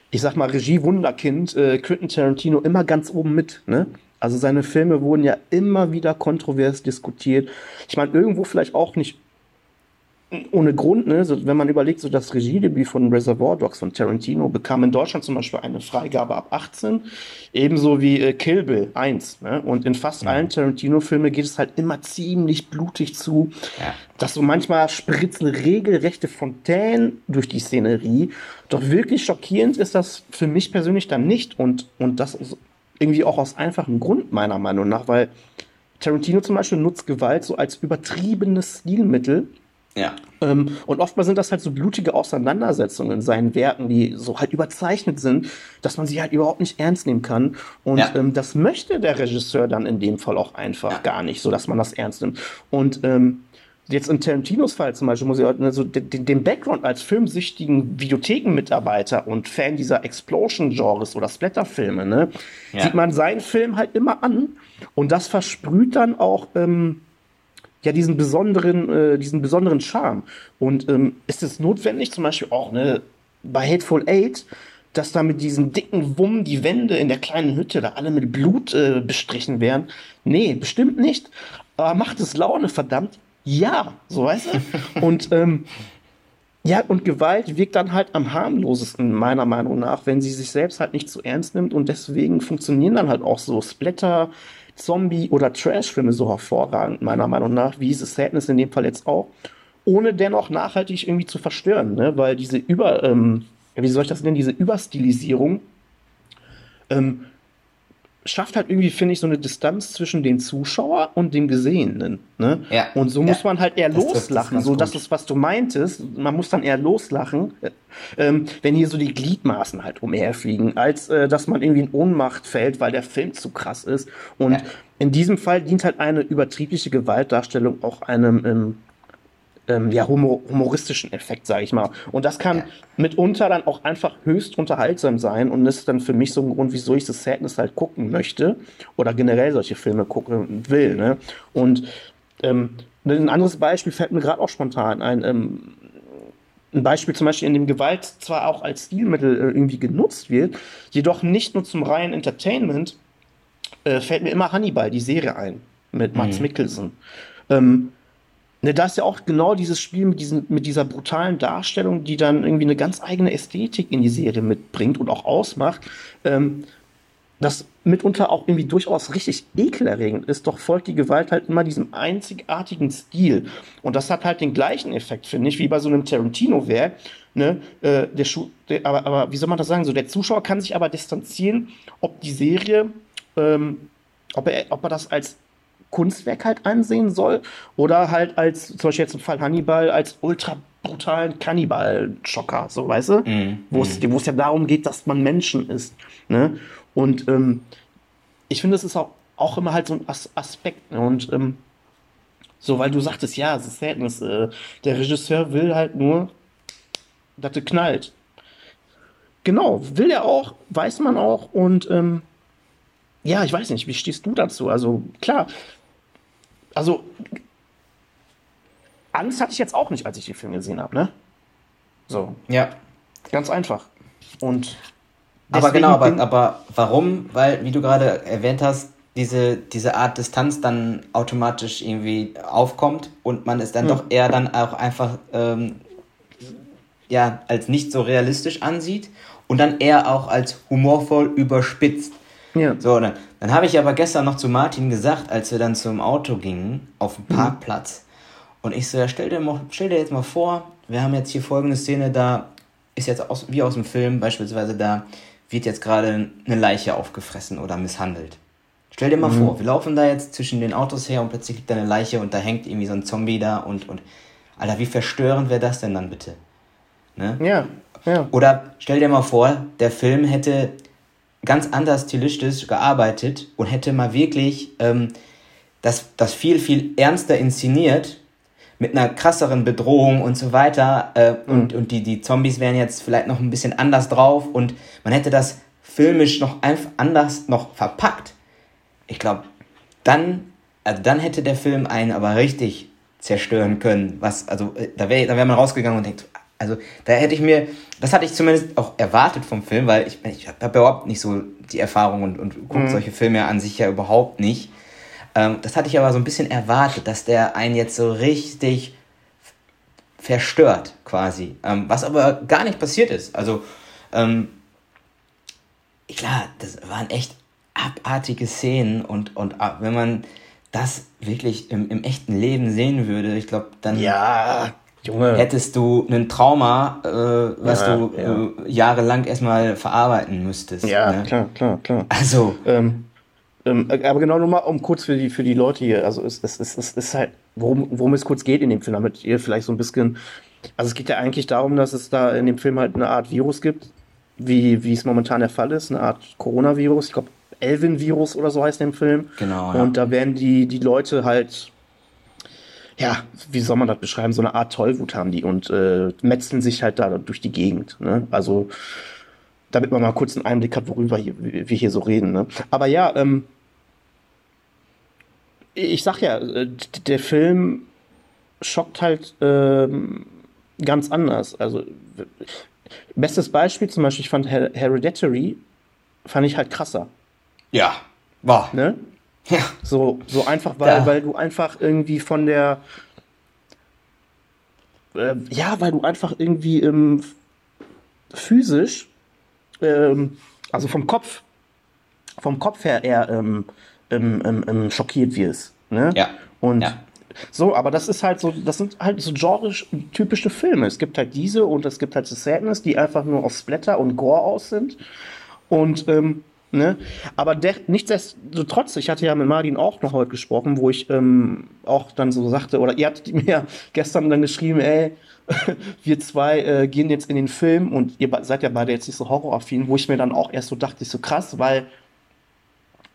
ich sag mal, Regie-Wunderkind äh, Quentin Tarantino immer ganz oben mit. Ne? Also seine Filme wurden ja immer wieder kontrovers diskutiert. Ich meine, irgendwo vielleicht auch nicht ohne Grund, ne? So, wenn man überlegt, so das Regiedebüt von Reservoir Dogs von Tarantino bekam in Deutschland zum Beispiel eine Freigabe ab 18, ebenso wie äh, Kill Bill 1. Ne? Und in fast mhm. allen Tarantino-Filmen geht es halt immer ziemlich blutig zu, ja. dass so manchmal spritzen regelrechte Fontänen durch die Szenerie. Doch wirklich schockierend ist das für mich persönlich dann nicht und, und das irgendwie auch aus einfachem Grund meiner Meinung nach, weil Tarantino zum Beispiel nutzt Gewalt so als übertriebenes Stilmittel ja. Ähm, und oftmals sind das halt so blutige Auseinandersetzungen in seinen Werken, die so halt überzeichnet sind, dass man sie halt überhaupt nicht ernst nehmen kann. Und ja. ähm, das möchte der Regisseur dann in dem Fall auch einfach ja. gar nicht, so dass man das ernst nimmt. Und ähm, jetzt in Tarantinos Fall zum Beispiel muss ich also den, den Background als filmsüchtigen Videothekenmitarbeiter und Fan dieser Explosion-Genres oder Splatterfilme, ne, ja. sieht man seinen Film halt immer an und das versprüht dann auch ähm, ja diesen besonderen, äh, diesen besonderen Charme. Und ähm, ist es notwendig, zum Beispiel auch ne, bei Hateful Eight, dass da mit diesem dicken Wumm die Wände in der kleinen Hütte da alle mit Blut äh, bestrichen werden? Nee, bestimmt nicht. Aber macht es Laune, verdammt? Ja, so weißt du? Und ähm, ja, und Gewalt wirkt dann halt am harmlosesten, meiner Meinung nach, wenn sie sich selbst halt nicht zu ernst nimmt und deswegen funktionieren dann halt auch so Splatter, Zombie- oder Trash-Filme so hervorragend, meiner Meinung nach, wie The Sadness in dem Fall jetzt auch, ohne dennoch nachhaltig irgendwie zu verstören, ne? weil diese Über, ähm, wie soll ich das nennen, diese Überstilisierung ähm, schafft halt irgendwie, finde ich, so eine Distanz zwischen dem Zuschauer und dem Gesehenen. Ne? Ja. Und so muss man halt eher das loslachen. Das so, das ist, was du meintest. Man muss dann eher loslachen, äh, ähm, wenn hier so die Gliedmaßen halt umherfliegen, als äh, dass man irgendwie in Ohnmacht fällt, weil der Film zu krass ist. Und ja. in diesem Fall dient halt eine übertriebliche Gewaltdarstellung auch einem ähm, ähm, ja, humor humoristischen Effekt, sage ich mal. Und das kann ja. mitunter dann auch einfach höchst unterhaltsam sein und ist dann für mich so ein Grund, wieso ich das Sadness halt gucken möchte oder generell solche Filme gucken will. Ne? Und ähm, ein anderes Beispiel fällt mir gerade auch spontan ein. Ähm, ein Beispiel zum Beispiel, in dem Gewalt zwar auch als Stilmittel äh, irgendwie genutzt wird, jedoch nicht nur zum reinen Entertainment, äh, fällt mir immer Hannibal, die Serie ein, mit Mats mhm. Mikkelsen. Ähm, Ne, da ist ja auch genau dieses Spiel mit, diesen, mit dieser brutalen Darstellung, die dann irgendwie eine ganz eigene Ästhetik in die Serie mitbringt und auch ausmacht. Ähm, das mitunter auch irgendwie durchaus richtig ekelerregend ist, doch folgt die Gewalt halt immer diesem einzigartigen Stil. Und das hat halt den gleichen Effekt, finde ich, wie bei so einem Tarantino-Werk. Ne? Äh, der aber, aber wie soll man das sagen? So, der Zuschauer kann sich aber distanzieren, ob die Serie, ähm, ob, er, ob er das als Kunstwerk halt ansehen soll oder halt als, zum Beispiel jetzt im Fall Hannibal, als ultra brutalen Kannibal-Schocker, so weißt du? Mm, wo es mm. ja darum geht, dass man Menschen ist. Ne? Und ähm, ich finde, es ist auch, auch immer halt so ein As Aspekt. Ne? Und ähm, so, weil du sagtest, ja, es ist Sadness, äh, der Regisseur will halt nur, dass er knallt. Genau, will er auch, weiß man auch und ähm, ja, ich weiß nicht, wie stehst du dazu? Also klar, also Angst hatte ich jetzt auch nicht, als ich den Film gesehen habe, ne? So. Ja. Ganz einfach. Und aber genau, aber, aber warum? Weil, wie du gerade erwähnt hast, diese, diese Art Distanz dann automatisch irgendwie aufkommt und man es dann hm. doch eher dann auch einfach ähm, ja, als nicht so realistisch ansieht und dann eher auch als humorvoll überspitzt. Ja. So, dann, dann habe ich aber gestern noch zu Martin gesagt, als wir dann zum Auto gingen, auf dem mhm. Parkplatz. Mhm. Und ich so, ja, stell dir, mal, stell dir jetzt mal vor, wir haben jetzt hier folgende Szene, da ist jetzt aus, wie aus dem Film beispielsweise, da wird jetzt gerade eine Leiche aufgefressen oder misshandelt. Stell dir mal mhm. vor, wir laufen da jetzt zwischen den Autos her und plötzlich liegt da eine Leiche und da hängt irgendwie so ein Zombie da und, und Alter, wie verstörend wäre das denn dann bitte? Ne? Ja, ja. Oder stell dir mal vor, der Film hätte ganz anders stilistisch gearbeitet und hätte mal wirklich ähm, das, das viel, viel ernster inszeniert, mit einer krasseren Bedrohung und so weiter. Äh, mhm. Und, und die, die Zombies wären jetzt vielleicht noch ein bisschen anders drauf und man hätte das filmisch noch einfach anders noch verpackt. Ich glaube, dann, also dann hätte der Film einen aber richtig zerstören können. Was, also äh, da wäre da wär man rausgegangen und denkt, also da hätte ich mir, das hatte ich zumindest auch erwartet vom Film, weil ich, ich habe überhaupt nicht so die Erfahrung und, und gucke mhm. solche Filme an sich ja überhaupt nicht. Ähm, das hatte ich aber so ein bisschen erwartet, dass der einen jetzt so richtig verstört quasi. Ähm, was aber gar nicht passiert ist. Also, ähm, klar, das waren echt abartige Szenen und, und ah, wenn man das wirklich im, im echten Leben sehen würde, ich glaube, dann ja, Junge. hättest du ein Trauma, äh, was ja, du ja. Äh, jahrelang erstmal verarbeiten müsstest. Ja, ne? klar, klar, klar. Also. Ähm, ähm, aber genau nochmal, um kurz für die, für die Leute hier, also es, es, es, es ist halt, worum, worum es kurz geht in dem Film, damit ihr vielleicht so ein bisschen, also es geht ja eigentlich darum, dass es da in dem Film halt eine Art Virus gibt, wie, wie es momentan der Fall ist, eine Art Coronavirus, ich glaube Elvin-Virus oder so heißt der im Film. Genau. Ja. Und da werden die, die Leute halt, ja, wie soll man das beschreiben, so eine Art Tollwut haben die und äh, metzeln sich halt da durch die Gegend. Ne? Also, damit man mal kurz einen Einblick hat, worüber hier, wir hier so reden. Ne? Aber ja, ähm, ich sag ja, äh, der Film schockt halt ähm, ganz anders. Also, bestes Beispiel zum Beispiel, ich fand Hereditary, fand ich halt krasser. Ja, war. Ne? Ja. So, so einfach, weil, weil du einfach irgendwie von der. Äh, ja, weil du einfach irgendwie ähm, physisch, ähm, also vom Kopf, vom Kopf her eher ähm, ähm, ähm, ähm schockiert wirst. Ne? Ja. Und ja. so, aber das ist halt so, das sind halt so genre-typische Filme. Es gibt halt diese und es gibt halt The Sadness, die einfach nur auf Splatter und Gore aus sind. Und ähm, Ne? Aber nichtsdestotrotz, ich hatte ja mit Martin auch noch heute gesprochen, wo ich ähm, auch dann so sagte, oder ihr hattet mir gestern dann geschrieben, ey, wir zwei äh, gehen jetzt in den Film und ihr seid ja beide jetzt nicht so horroraffin, wo ich mir dann auch erst so dachte, ich so krass, weil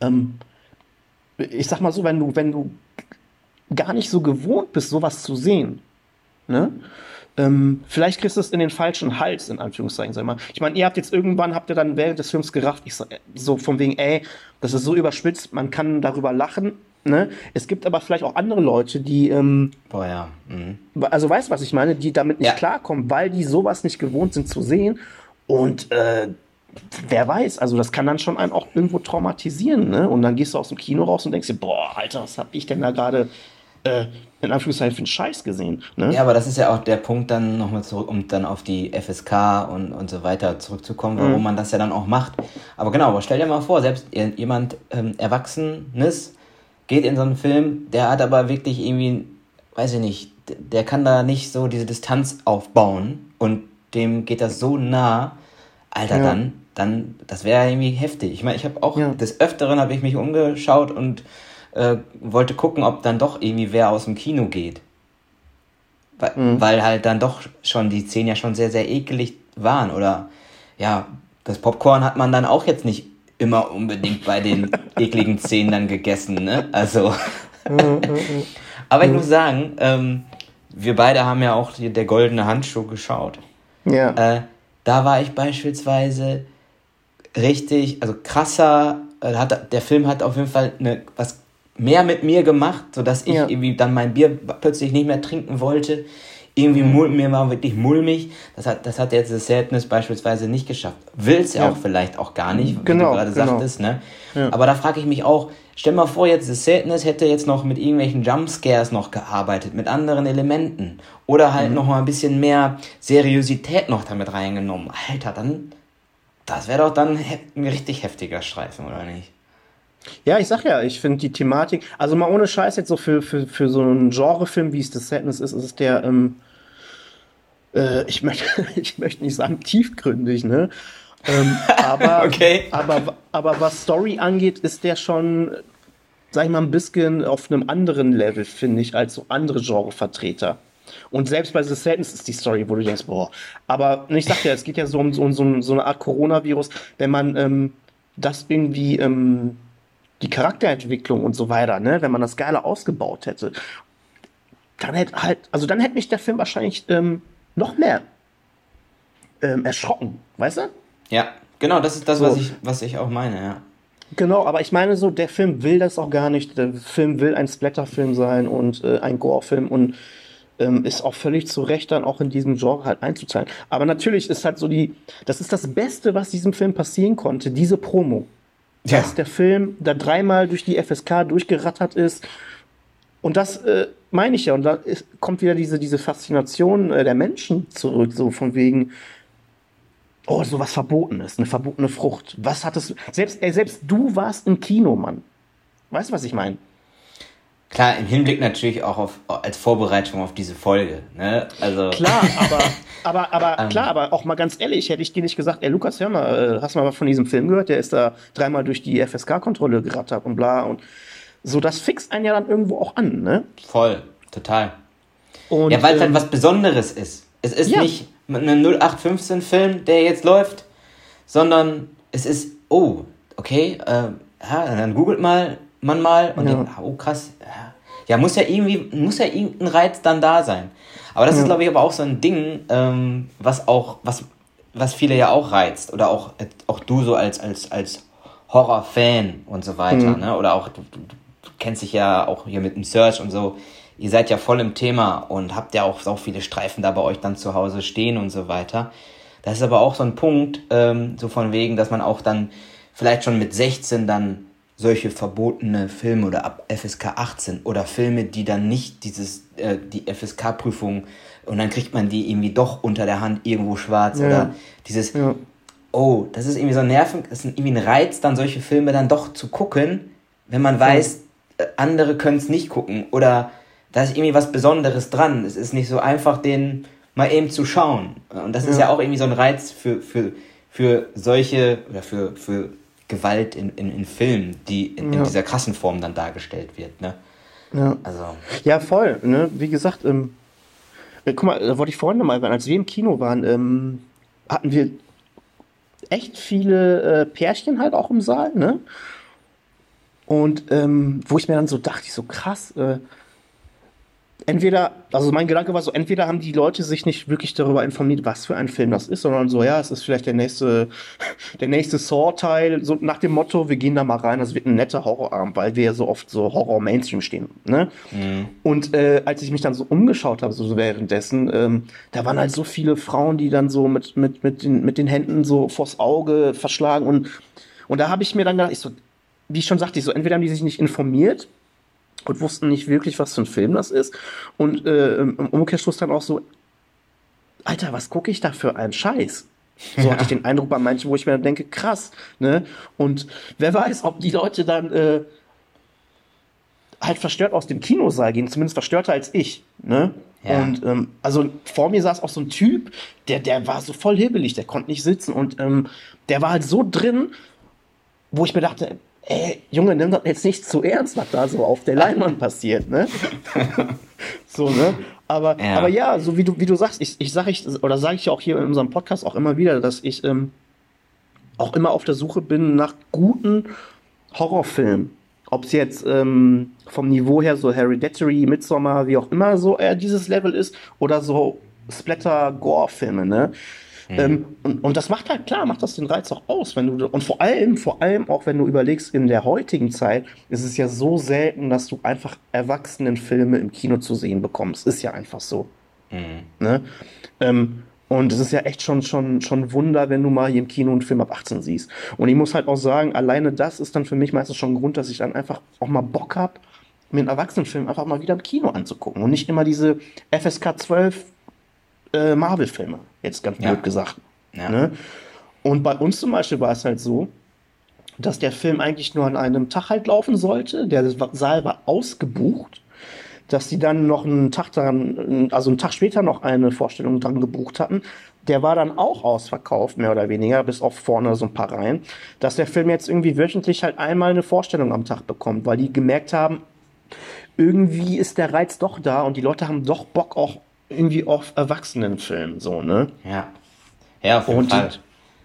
ähm, ich sag mal so, wenn du, wenn du gar nicht so gewohnt bist, sowas zu sehen, ne? Ähm, vielleicht kriegst du es in den falschen Hals, in Anführungszeichen, sag mal. Ich meine, ihr habt jetzt irgendwann, habt ihr dann während des Films gerafft, ich so, so von wegen, ey, das ist so überspitzt, man kann darüber lachen, Ne? Es gibt aber vielleicht auch andere Leute, die. Ähm, Boah, ja. Mhm. Also, weißt du, was ich meine? Die damit nicht ja. klarkommen, weil die sowas nicht gewohnt sind zu sehen. Und äh, wer weiß, also, das kann dann schon einen auch irgendwo traumatisieren. Ne? Und dann gehst du aus dem Kino raus und denkst dir, boah, Alter, was hab ich denn da gerade äh, in Anführungszeichen für einen Scheiß gesehen. Ne? Ja, aber das ist ja auch der Punkt dann nochmal zurück, um dann auf die FSK und, und so weiter zurückzukommen, warum mhm. man das ja dann auch macht. Aber genau, aber stell dir mal vor, selbst jemand ähm, Erwachsenes geht in so einen Film, der hat aber wirklich irgendwie, weiß ich nicht, der kann da nicht so diese Distanz aufbauen und dem geht das so nah, Alter, ja. dann, dann, das wäre irgendwie heftig. Ich meine, ich habe auch ja. des Öfteren habe ich mich umgeschaut und äh, wollte gucken, ob dann doch irgendwie wer aus dem Kino geht. Weil, mhm. weil halt dann doch schon die Szenen ja schon sehr, sehr ekelig waren. Oder ja, das Popcorn hat man dann auch jetzt nicht immer unbedingt bei den ekligen Szenen dann gegessen, ne? Also. Mhm, mhm, mhm. Aber ich muss sagen, ähm, wir beide haben ja auch die, der goldene Handschuh geschaut. Ja. Äh, da war ich beispielsweise richtig, also krasser, äh, hat, der Film hat auf jeden Fall eine, was mehr mit mir gemacht, sodass ich ja. irgendwie dann mein Bier plötzlich nicht mehr trinken wollte. Irgendwie mhm. mir war wirklich mulmig. Das hat, das hat jetzt The Sadness beispielsweise nicht geschafft. Will es ja. auch vielleicht auch gar nicht, wie genau, du gerade genau. sagtest. Ne? Ja. Aber da frage ich mich auch, stell mal vor, jetzt The Sadness hätte jetzt noch mit irgendwelchen Jumpscares noch gearbeitet, mit anderen Elementen. Oder halt mhm. noch mal ein bisschen mehr Seriosität noch damit reingenommen. Alter, dann, das wäre doch dann ein richtig heftiger Streifen, oder nicht? Ja, ich sag ja, ich finde die Thematik, also mal ohne Scheiß jetzt so für, für, für so einen Genrefilm, wie es das Sadness ist, ist es der, ähm, äh, ich, möchte, ich möchte nicht sagen tiefgründig, ne? Ähm, aber, okay. aber, aber was Story angeht, ist der schon, sag ich mal, ein bisschen auf einem anderen Level, finde ich, als so andere Genrevertreter. Und selbst bei The Sadness ist die Story, wo du denkst, boah. Aber ich sag ja, es geht ja so um so, so, so eine Art Coronavirus, wenn man ähm, das irgendwie ähm, die Charakterentwicklung und so weiter, ne, wenn man das geiler ausgebaut hätte, dann hätte halt, also dann hätte mich der Film wahrscheinlich ähm, noch mehr ähm, erschrocken, weißt du? Ja, genau, das ist das, so. was, ich, was ich auch meine, ja. Genau, aber ich meine so, der Film will das auch gar nicht. Der Film will ein Splatterfilm sein und äh, ein Gore-Film und ähm, ist auch völlig zu Recht dann auch in diesem Genre halt einzuzahlen. Aber natürlich ist halt so die, das ist das Beste, was diesem Film passieren konnte, diese Promo ja. dass der Film da dreimal durch die FSK durchgerattert ist. und das äh, meine ich ja. Und da ist, kommt wieder diese, diese Faszination äh, der Menschen zurück, so von wegen, oh, so was Verbotenes, eine verbotene Frucht. Was hat es, selbst, ey, selbst du warst im Kino, Mann. Weißt du, was ich meine? Klar, im Hinblick natürlich auch auf, als Vorbereitung auf diese Folge. Ne? Also klar, aber, aber, aber ähm. klar, aber auch mal ganz ehrlich, hätte ich dir nicht gesagt, ey Lukas, hör mal, äh, hast du mal was von diesem Film gehört? Der ist da dreimal durch die FSK-Kontrolle gerattert und bla und so, das fixt einen ja dann irgendwo auch an, ne? Voll, total. Und, ja, weil es halt ähm, halt was Besonderes ist. Es ist ja. nicht ein 0815-Film, der jetzt läuft, sondern es ist, oh, okay, äh, ja, dann googelt mal man mal und ja. denkt, oh krass, ja. muss ja irgendwie, muss ja irgendein Reiz dann da sein. Aber das ja. ist, glaube ich, aber auch so ein Ding, ähm, was auch, was, was viele ja auch reizt. Oder auch, auch du so als, als, als Horror-Fan und so weiter, mhm. ne? Oder auch, du, du, du kennst dich ja auch hier mit dem Search und so. Ihr seid ja voll im Thema und habt ja auch so viele Streifen da bei euch dann zu Hause stehen und so weiter. Das ist aber auch so ein Punkt, ähm, so von wegen, dass man auch dann vielleicht schon mit 16 dann solche verbotene Filme oder ab FSK 18 oder Filme, die dann nicht dieses, äh, die FSK-Prüfung und dann kriegt man die irgendwie doch unter der Hand irgendwo schwarz ja. oder dieses, ja. oh, das ist irgendwie so nervig, das ist irgendwie ein Reiz, dann solche Filme dann doch zu gucken, wenn man weiß, ja. Äh, andere können es nicht gucken oder da ist irgendwie was Besonderes dran. Es ist nicht so einfach, den mal eben zu schauen. Und das ist ja auch irgendwie so ein Reiz für, für, für solche oder für, für Gewalt in, in, in Filmen, die in, ja. in, dieser krassen Form dann dargestellt wird. Ne? Ja. Also. ja, voll. Ne? Wie gesagt, ähm, äh, guck mal, da wollte ich vorhin nochmal, als wir im Kino waren, ähm, hatten wir echt viele äh, Pärchen halt auch im Saal, ne? Und ähm, wo ich mir dann so dachte, ich so krass, äh, entweder, also mein Gedanke war so, entweder haben die Leute sich nicht wirklich darüber informiert, was für ein Film das ist, sondern so, ja, es ist vielleicht der nächste, der nächste Saw-Teil, so nach dem Motto, wir gehen da mal rein, das wird ein netter Horrorabend, weil wir ja so oft so Horror-Mainstream stehen, ne? Mhm. Und äh, als ich mich dann so umgeschaut habe, so währenddessen, ähm, da waren halt so viele Frauen, die dann so mit, mit, mit, den, mit den Händen so vors Auge verschlagen und, und da habe ich mir dann gedacht, ich so, wie ich schon sagte, ich so, entweder haben die sich nicht informiert, und wussten nicht wirklich, was für ein Film das ist. Und äh, im Umkehrschluss dann auch so, Alter, was gucke ich da für einen Scheiß? So ja. hatte ich den Eindruck bei manchen, wo ich mir dann denke, krass, ne? Und wer weiß, ob die Leute dann äh, halt verstört aus dem Kinosaal gehen, zumindest verstörter als ich, ne? Ja. Und ähm, also vor mir saß auch so ein Typ, der, der war so voll hibbelig, der konnte nicht sitzen und ähm, der war halt so drin, wo ich mir dachte, ey, Junge, nimm das jetzt nicht zu ernst, was da so auf der Leinwand passiert, ne? so, ne? Aber ja. aber ja, so wie du, wie du sagst, ich, ich sage ich, oder sage ich auch hier in unserem Podcast auch immer wieder, dass ich ähm, auch immer auf der Suche bin nach guten Horrorfilmen. Ob es jetzt ähm, vom Niveau her so Hereditary, Midsommar, wie auch immer so eher dieses Level ist, oder so Splatter-Gore-Filme, ne? Mhm. Ähm, und, und das macht halt klar, macht das den Reiz auch aus, wenn du und vor allem, vor allem auch wenn du überlegst, in der heutigen Zeit ist es ja so selten, dass du einfach Erwachsenenfilme im Kino zu sehen bekommst. Ist ja einfach so. Mhm. Ne? Ähm, und es ist ja echt schon, schon, schon Wunder, wenn du mal hier im Kino einen Film ab 18 siehst. Und ich muss halt auch sagen, alleine das ist dann für mich meistens schon ein Grund, dass ich dann einfach auch mal Bock habe, mir einen Erwachsenenfilm einfach mal wieder im Kino anzugucken und nicht immer diese FSK 12 äh, Marvel-Filme, jetzt ganz blöd gesagt. Ja. Ne? Und bei uns zum Beispiel war es halt so, dass der Film eigentlich nur an einem Tag halt laufen sollte. Der Saal war ausgebucht, dass die dann noch einen Tag daran, also einen Tag später noch eine Vorstellung dran gebucht hatten. Der war dann auch ausverkauft, mehr oder weniger, bis auf vorne so ein paar Reihen, dass der Film jetzt irgendwie wöchentlich halt einmal eine Vorstellung am Tag bekommt, weil die gemerkt haben, irgendwie ist der Reiz doch da und die Leute haben doch Bock auch irgendwie auf Erwachsenenfilm, so, ne? Ja. Ja, auf jeden und, Fall.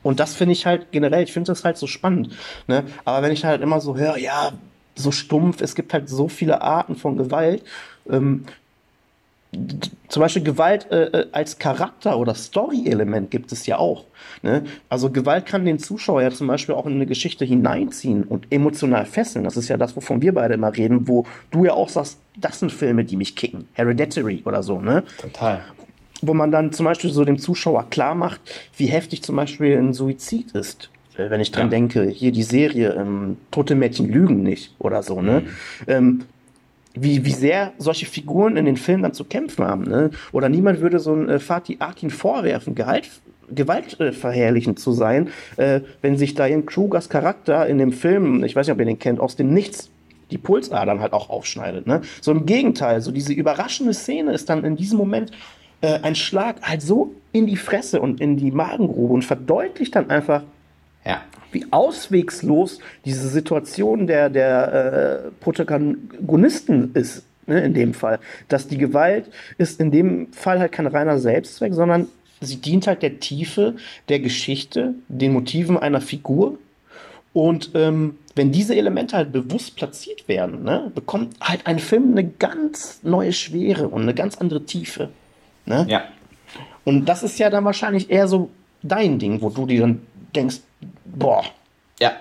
Und das finde ich halt generell, ich finde das halt so spannend, ne? Aber wenn ich halt immer so höre, ja, so stumpf, es gibt halt so viele Arten von Gewalt, ähm, zum Beispiel Gewalt äh, äh, als Charakter- oder Story-Element gibt es ja auch. Ne? Also Gewalt kann den Zuschauer ja zum Beispiel auch in eine Geschichte hineinziehen und emotional fesseln. Das ist ja das, wovon wir beide immer reden, wo du ja auch sagst, das sind Filme, die mich kicken. Hereditary oder so, ne? Total. Wo man dann zum Beispiel so dem Zuschauer klar macht, wie heftig zum Beispiel ein Suizid ist. Äh, wenn ich dran ja. denke, hier die Serie ähm, Tote Mädchen lügen nicht oder so, ne? Mhm. Ähm, wie, wie sehr solche Figuren in den Filmen dann zu kämpfen haben. Ne? Oder niemand würde so ein äh, Fatih Akin vorwerfen, Gehalt, gewaltverherrlichend zu sein, äh, wenn sich da Ian Krugers Charakter in dem Film, ich weiß nicht, ob ihr den kennt, aus dem Nichts die Pulsadern halt auch aufschneidet. Ne? So im Gegenteil, so diese überraschende Szene ist dann in diesem Moment äh, ein Schlag halt so in die Fresse und in die Magengrube und verdeutlicht dann einfach, ja. wie auswegslos diese Situation der, der äh, Protagonisten ist. Ne, in dem Fall. Dass die Gewalt ist in dem Fall halt kein reiner Selbstzweck, sondern sie dient halt der Tiefe der Geschichte, den Motiven einer Figur. Und ähm, wenn diese Elemente halt bewusst platziert werden, ne, bekommt halt ein Film eine ganz neue Schwere und eine ganz andere Tiefe. Ne? Ja. Und das ist ja dann wahrscheinlich eher so dein Ding, wo du dir dann denkst, boah. Ja.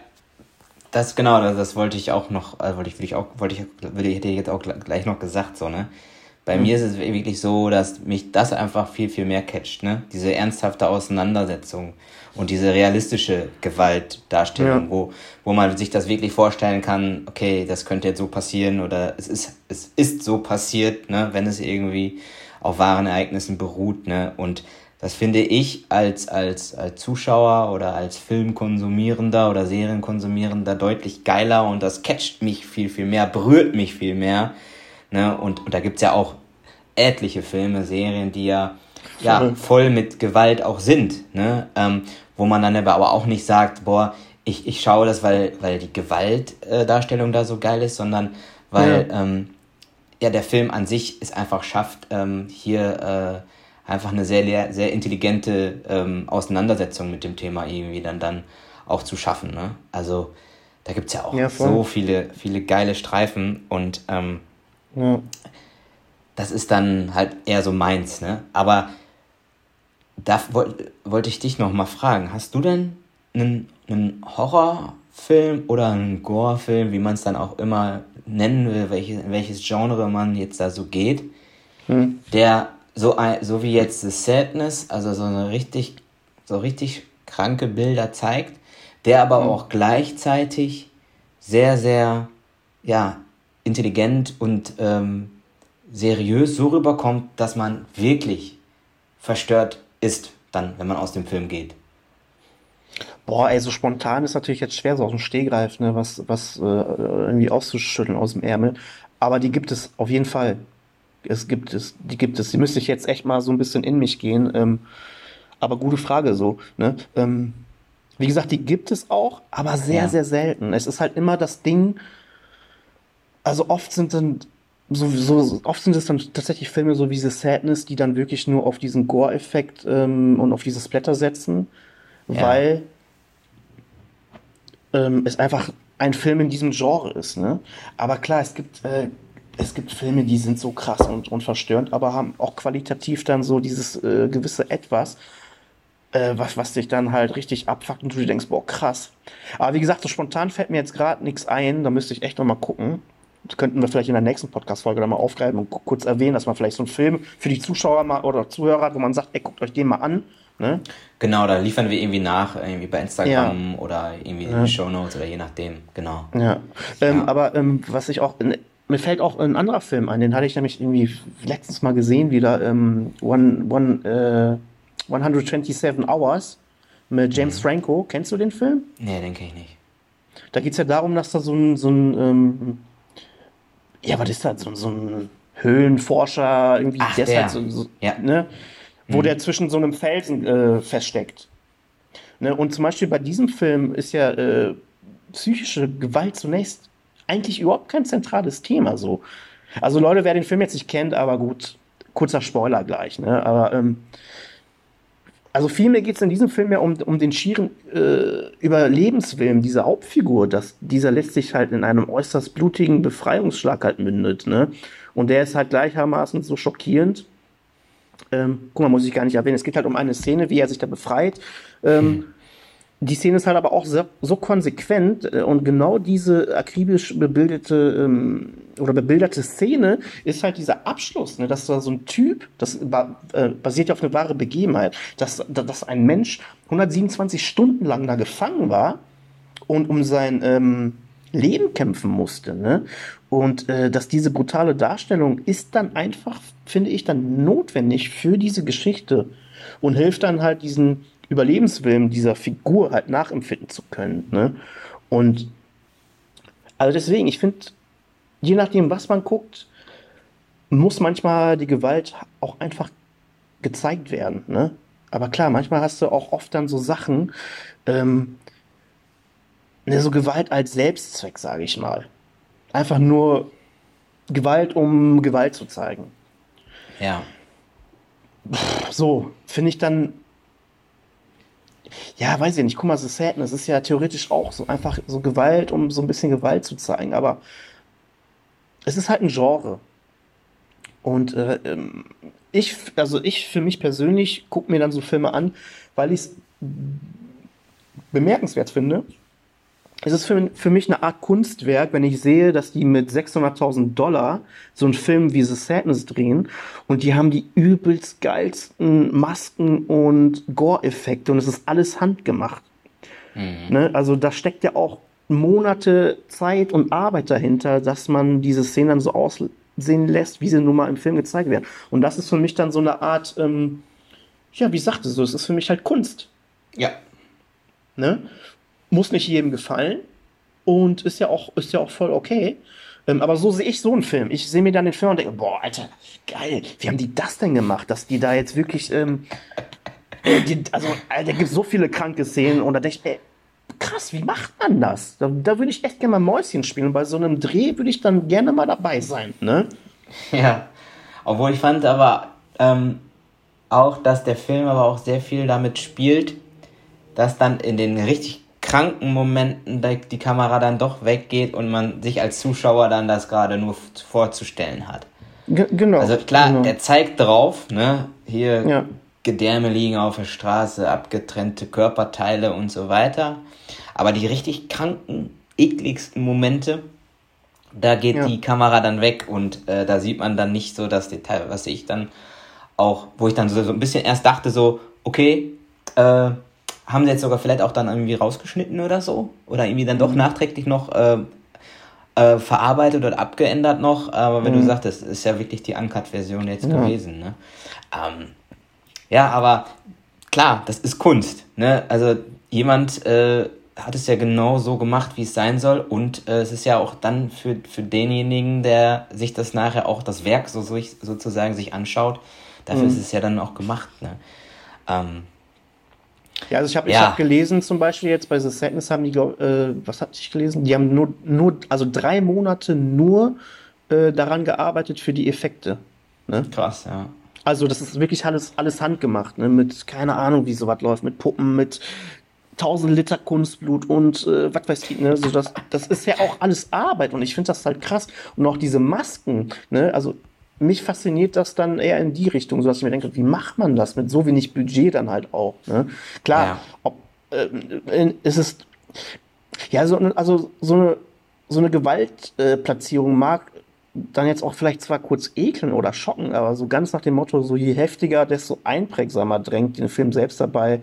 Das genau, das, das wollte ich auch noch, also wollte ich, würde ich auch, wollte ich, würde, hätte ich jetzt auch gleich noch gesagt, so, ne? Bei mhm. mir ist es wirklich so, dass mich das einfach viel, viel mehr catcht, ne? Diese ernsthafte Auseinandersetzung und diese realistische Gewaltdarstellung, ja. wo, wo man sich das wirklich vorstellen kann, okay, das könnte jetzt so passieren oder es ist, es ist so passiert, ne? Wenn es irgendwie auf wahren Ereignissen beruht, ne? Und das finde ich als, als, als Zuschauer oder als Filmkonsumierender oder Serienkonsumierender deutlich geiler und das catcht mich viel, viel mehr, berührt mich viel mehr. Ne? Und, und da gibt's ja auch etliche Filme, Serien, die ja, ja voll mit Gewalt auch sind. Ne? Ähm, wo man dann aber auch nicht sagt, boah, ich, ich schaue das, weil, weil die Gewaltdarstellung äh, da so geil ist, sondern weil ja. Ähm, ja, der Film an sich es einfach schafft, ähm, hier äh, einfach eine sehr, sehr intelligente ähm, Auseinandersetzung mit dem Thema irgendwie dann, dann auch zu schaffen. Ne? Also da gibt es ja auch ja, so viele, viele geile Streifen und ähm, ja. das ist dann halt eher so meins. Ne? Aber da wollte wollt ich dich noch mal fragen, hast du denn einen, einen Horrorfilm oder einen Gore-Film, wie man es dann auch immer nennen will, welche, welches Genre man jetzt da so geht, hm. der so, ein, so wie jetzt The Sadness, also so eine richtig, so richtig kranke Bilder zeigt, der aber hm. auch gleichzeitig sehr, sehr, ja, intelligent und ähm, seriös so rüberkommt, dass man wirklich verstört ist, dann, wenn man aus dem Film geht. Boah, ey, so spontan ist natürlich jetzt schwer, so aus dem Stehgreif, ne, was, was äh, irgendwie auszuschütteln aus dem Ärmel. Aber die gibt es auf jeden Fall. Es gibt es, die gibt es. Die müsste ich jetzt echt mal so ein bisschen in mich gehen. Ähm, aber gute Frage so. Ne? Ähm, wie gesagt, die gibt es auch, aber sehr, ja. sehr selten. Es ist halt immer das Ding. Also oft sind dann so, so oft sind es dann tatsächlich Filme so wie The Sadness, die dann wirklich nur auf diesen Gore-Effekt ähm, und auf diese Splatter setzen, ja. weil ähm, es einfach ein Film in diesem Genre ist. Ne? Aber klar, es gibt, äh, es gibt Filme, die sind so krass und, und verstörend, aber haben auch qualitativ dann so dieses äh, gewisse Etwas, äh, was, was dich dann halt richtig abfuckt und du dir denkst, boah, krass. Aber wie gesagt, so spontan fällt mir jetzt gerade nichts ein, da müsste ich echt noch mal gucken. Das könnten wir vielleicht in der nächsten Podcast-Folge dann mal aufgreifen und kurz erwähnen, dass man vielleicht so einen Film für die Zuschauer mal oder Zuhörer hat, wo man sagt, ey, guckt euch den mal an Ne? Genau, da liefern wir irgendwie nach, irgendwie bei Instagram ja. oder irgendwie in die Show Notes oder je nachdem, genau. Ja, ähm, ja. aber ähm, was ich auch, mir fällt auch ein anderer Film ein, den hatte ich nämlich irgendwie letztens mal gesehen, wieder ähm, One, One, äh, 127 Hours mit James mhm. Franco. Kennst du den Film? Nee, den kenne ich nicht. Da geht es ja darum, dass da so ein, so ein ähm, ja, was ist das, so, so ein Höhlenforscher irgendwie, Ach, der, der. Halt so, so, ja. ne? wo mhm. der zwischen so einem Felsen äh, feststeckt. Ne? Und zum Beispiel bei diesem Film ist ja äh, psychische Gewalt zunächst eigentlich überhaupt kein zentrales Thema so. Also Leute, wer den Film jetzt nicht kennt, aber gut, kurzer Spoiler gleich, ne? Aber ähm, also vielmehr geht es in diesem Film ja um, um den schieren äh, Überlebenswillen dieser Hauptfigur, dass dieser letztlich halt in einem äußerst blutigen Befreiungsschlag halt mündet, ne? Und der ist halt gleichermaßen so schockierend ähm, guck mal, muss ich gar nicht erwähnen. Es geht halt um eine Szene, wie er sich da befreit. Ähm, hm. Die Szene ist halt aber auch so, so konsequent äh, und genau diese akribisch bebildete ähm, oder bebilderte Szene ist halt dieser Abschluss, ne, dass da so ein Typ, das äh, basiert ja auf eine wahre Begebenheit, dass, dass ein Mensch 127 Stunden lang da gefangen war und um sein ähm, Leben kämpfen musste. Ne? Und äh, dass diese brutale Darstellung ist dann einfach, finde ich, dann notwendig für diese Geschichte und hilft dann halt diesen Überlebenswillen dieser Figur halt nachempfinden zu können. Ne? Und also deswegen, ich finde, je nachdem, was man guckt, muss manchmal die Gewalt auch einfach gezeigt werden. Ne? Aber klar, manchmal hast du auch oft dann so Sachen, ähm, ne, so Gewalt als Selbstzweck, sage ich mal. Einfach nur Gewalt, um Gewalt zu zeigen. Ja. So, finde ich dann. Ja, weiß ich nicht. Guck mal, The Sadness ist ja theoretisch auch so einfach so Gewalt, um so ein bisschen Gewalt zu zeigen. Aber es ist halt ein Genre. Und äh, ähm, ich, also ich für mich persönlich gucke mir dann so Filme an, weil ich es bemerkenswert finde. Es ist für, für mich eine Art Kunstwerk, wenn ich sehe, dass die mit 600.000 Dollar so einen Film wie The Sadness drehen und die haben die übelst geilsten Masken und Gore-Effekte und es ist alles handgemacht. Mhm. Ne? Also da steckt ja auch Monate Zeit und Arbeit dahinter, dass man diese Szenen dann so aussehen lässt, wie sie nun mal im Film gezeigt werden. Und das ist für mich dann so eine Art, ähm, ja, wie sagte so, es ist für mich halt Kunst. Ja. Ne? Muss nicht jedem gefallen und ist ja auch, ist ja auch voll okay. Ähm, aber so sehe ich so einen Film. Ich sehe mir dann den Film und denke, boah, Alter, geil, wie haben die das denn gemacht, dass die da jetzt wirklich, ähm, äh, die, also, Alter, da gibt so viele kranke Szenen und da denke ich, ey, krass, wie macht man das? Da, da würde ich echt gerne mal Mäuschen spielen. bei so einem Dreh würde ich dann gerne mal dabei sein, ne? Ja, obwohl ich fand aber ähm, auch, dass der Film aber auch sehr viel damit spielt, dass dann in den richtig kranken Momenten die Kamera dann doch weggeht und man sich als Zuschauer dann das gerade nur vorzustellen hat. G genau. Also klar, genau. der zeigt drauf, ne, hier ja. Gedärme liegen auf der Straße, abgetrennte Körperteile und so weiter. Aber die richtig kranken, ekligsten Momente, da geht ja. die Kamera dann weg und äh, da sieht man dann nicht so das Detail, was ich dann auch, wo ich dann so, so ein bisschen erst dachte, so, okay, äh, haben sie jetzt sogar vielleicht auch dann irgendwie rausgeschnitten oder so? Oder irgendwie dann doch mhm. nachträglich noch äh, äh, verarbeitet oder abgeändert noch? Aber wenn mhm. du sagtest, ist ja wirklich die Uncut-Version jetzt ja. gewesen. Ne? Ähm, ja, aber klar, das ist Kunst. Ne? Also jemand äh, hat es ja genau so gemacht, wie es sein soll. Und äh, es ist ja auch dann für, für denjenigen, der sich das nachher auch das Werk so, so sozusagen sich anschaut, dafür mhm. ist es ja dann auch gemacht. Ne? Ähm, ja, also ich habe ja. hab gelesen, zum Beispiel jetzt bei The Sadness haben die, äh, was hatte ich gelesen? Die haben nur, nur also drei Monate nur äh, daran gearbeitet für die Effekte. Ne? Krass, ja. Also das ist wirklich alles, alles handgemacht, ne? mit keine Ahnung, wie sowas läuft, mit Puppen, mit 1000 Liter Kunstblut und äh, was weiß ich, ne? So das, das ist ja auch alles Arbeit und ich finde das halt krass. Und auch diese Masken, ne? Also mich fasziniert das dann eher in die Richtung, so dass ich mir denke, wie macht man das mit so wenig Budget dann halt auch? Ne? Klar, ja. ob, äh, ist es ja so, also so eine so eine Gewaltplatzierung äh, mag dann jetzt auch vielleicht zwar kurz ekeln oder schocken, aber so ganz nach dem Motto, so je heftiger, desto einprägsamer drängt den Film selbst dabei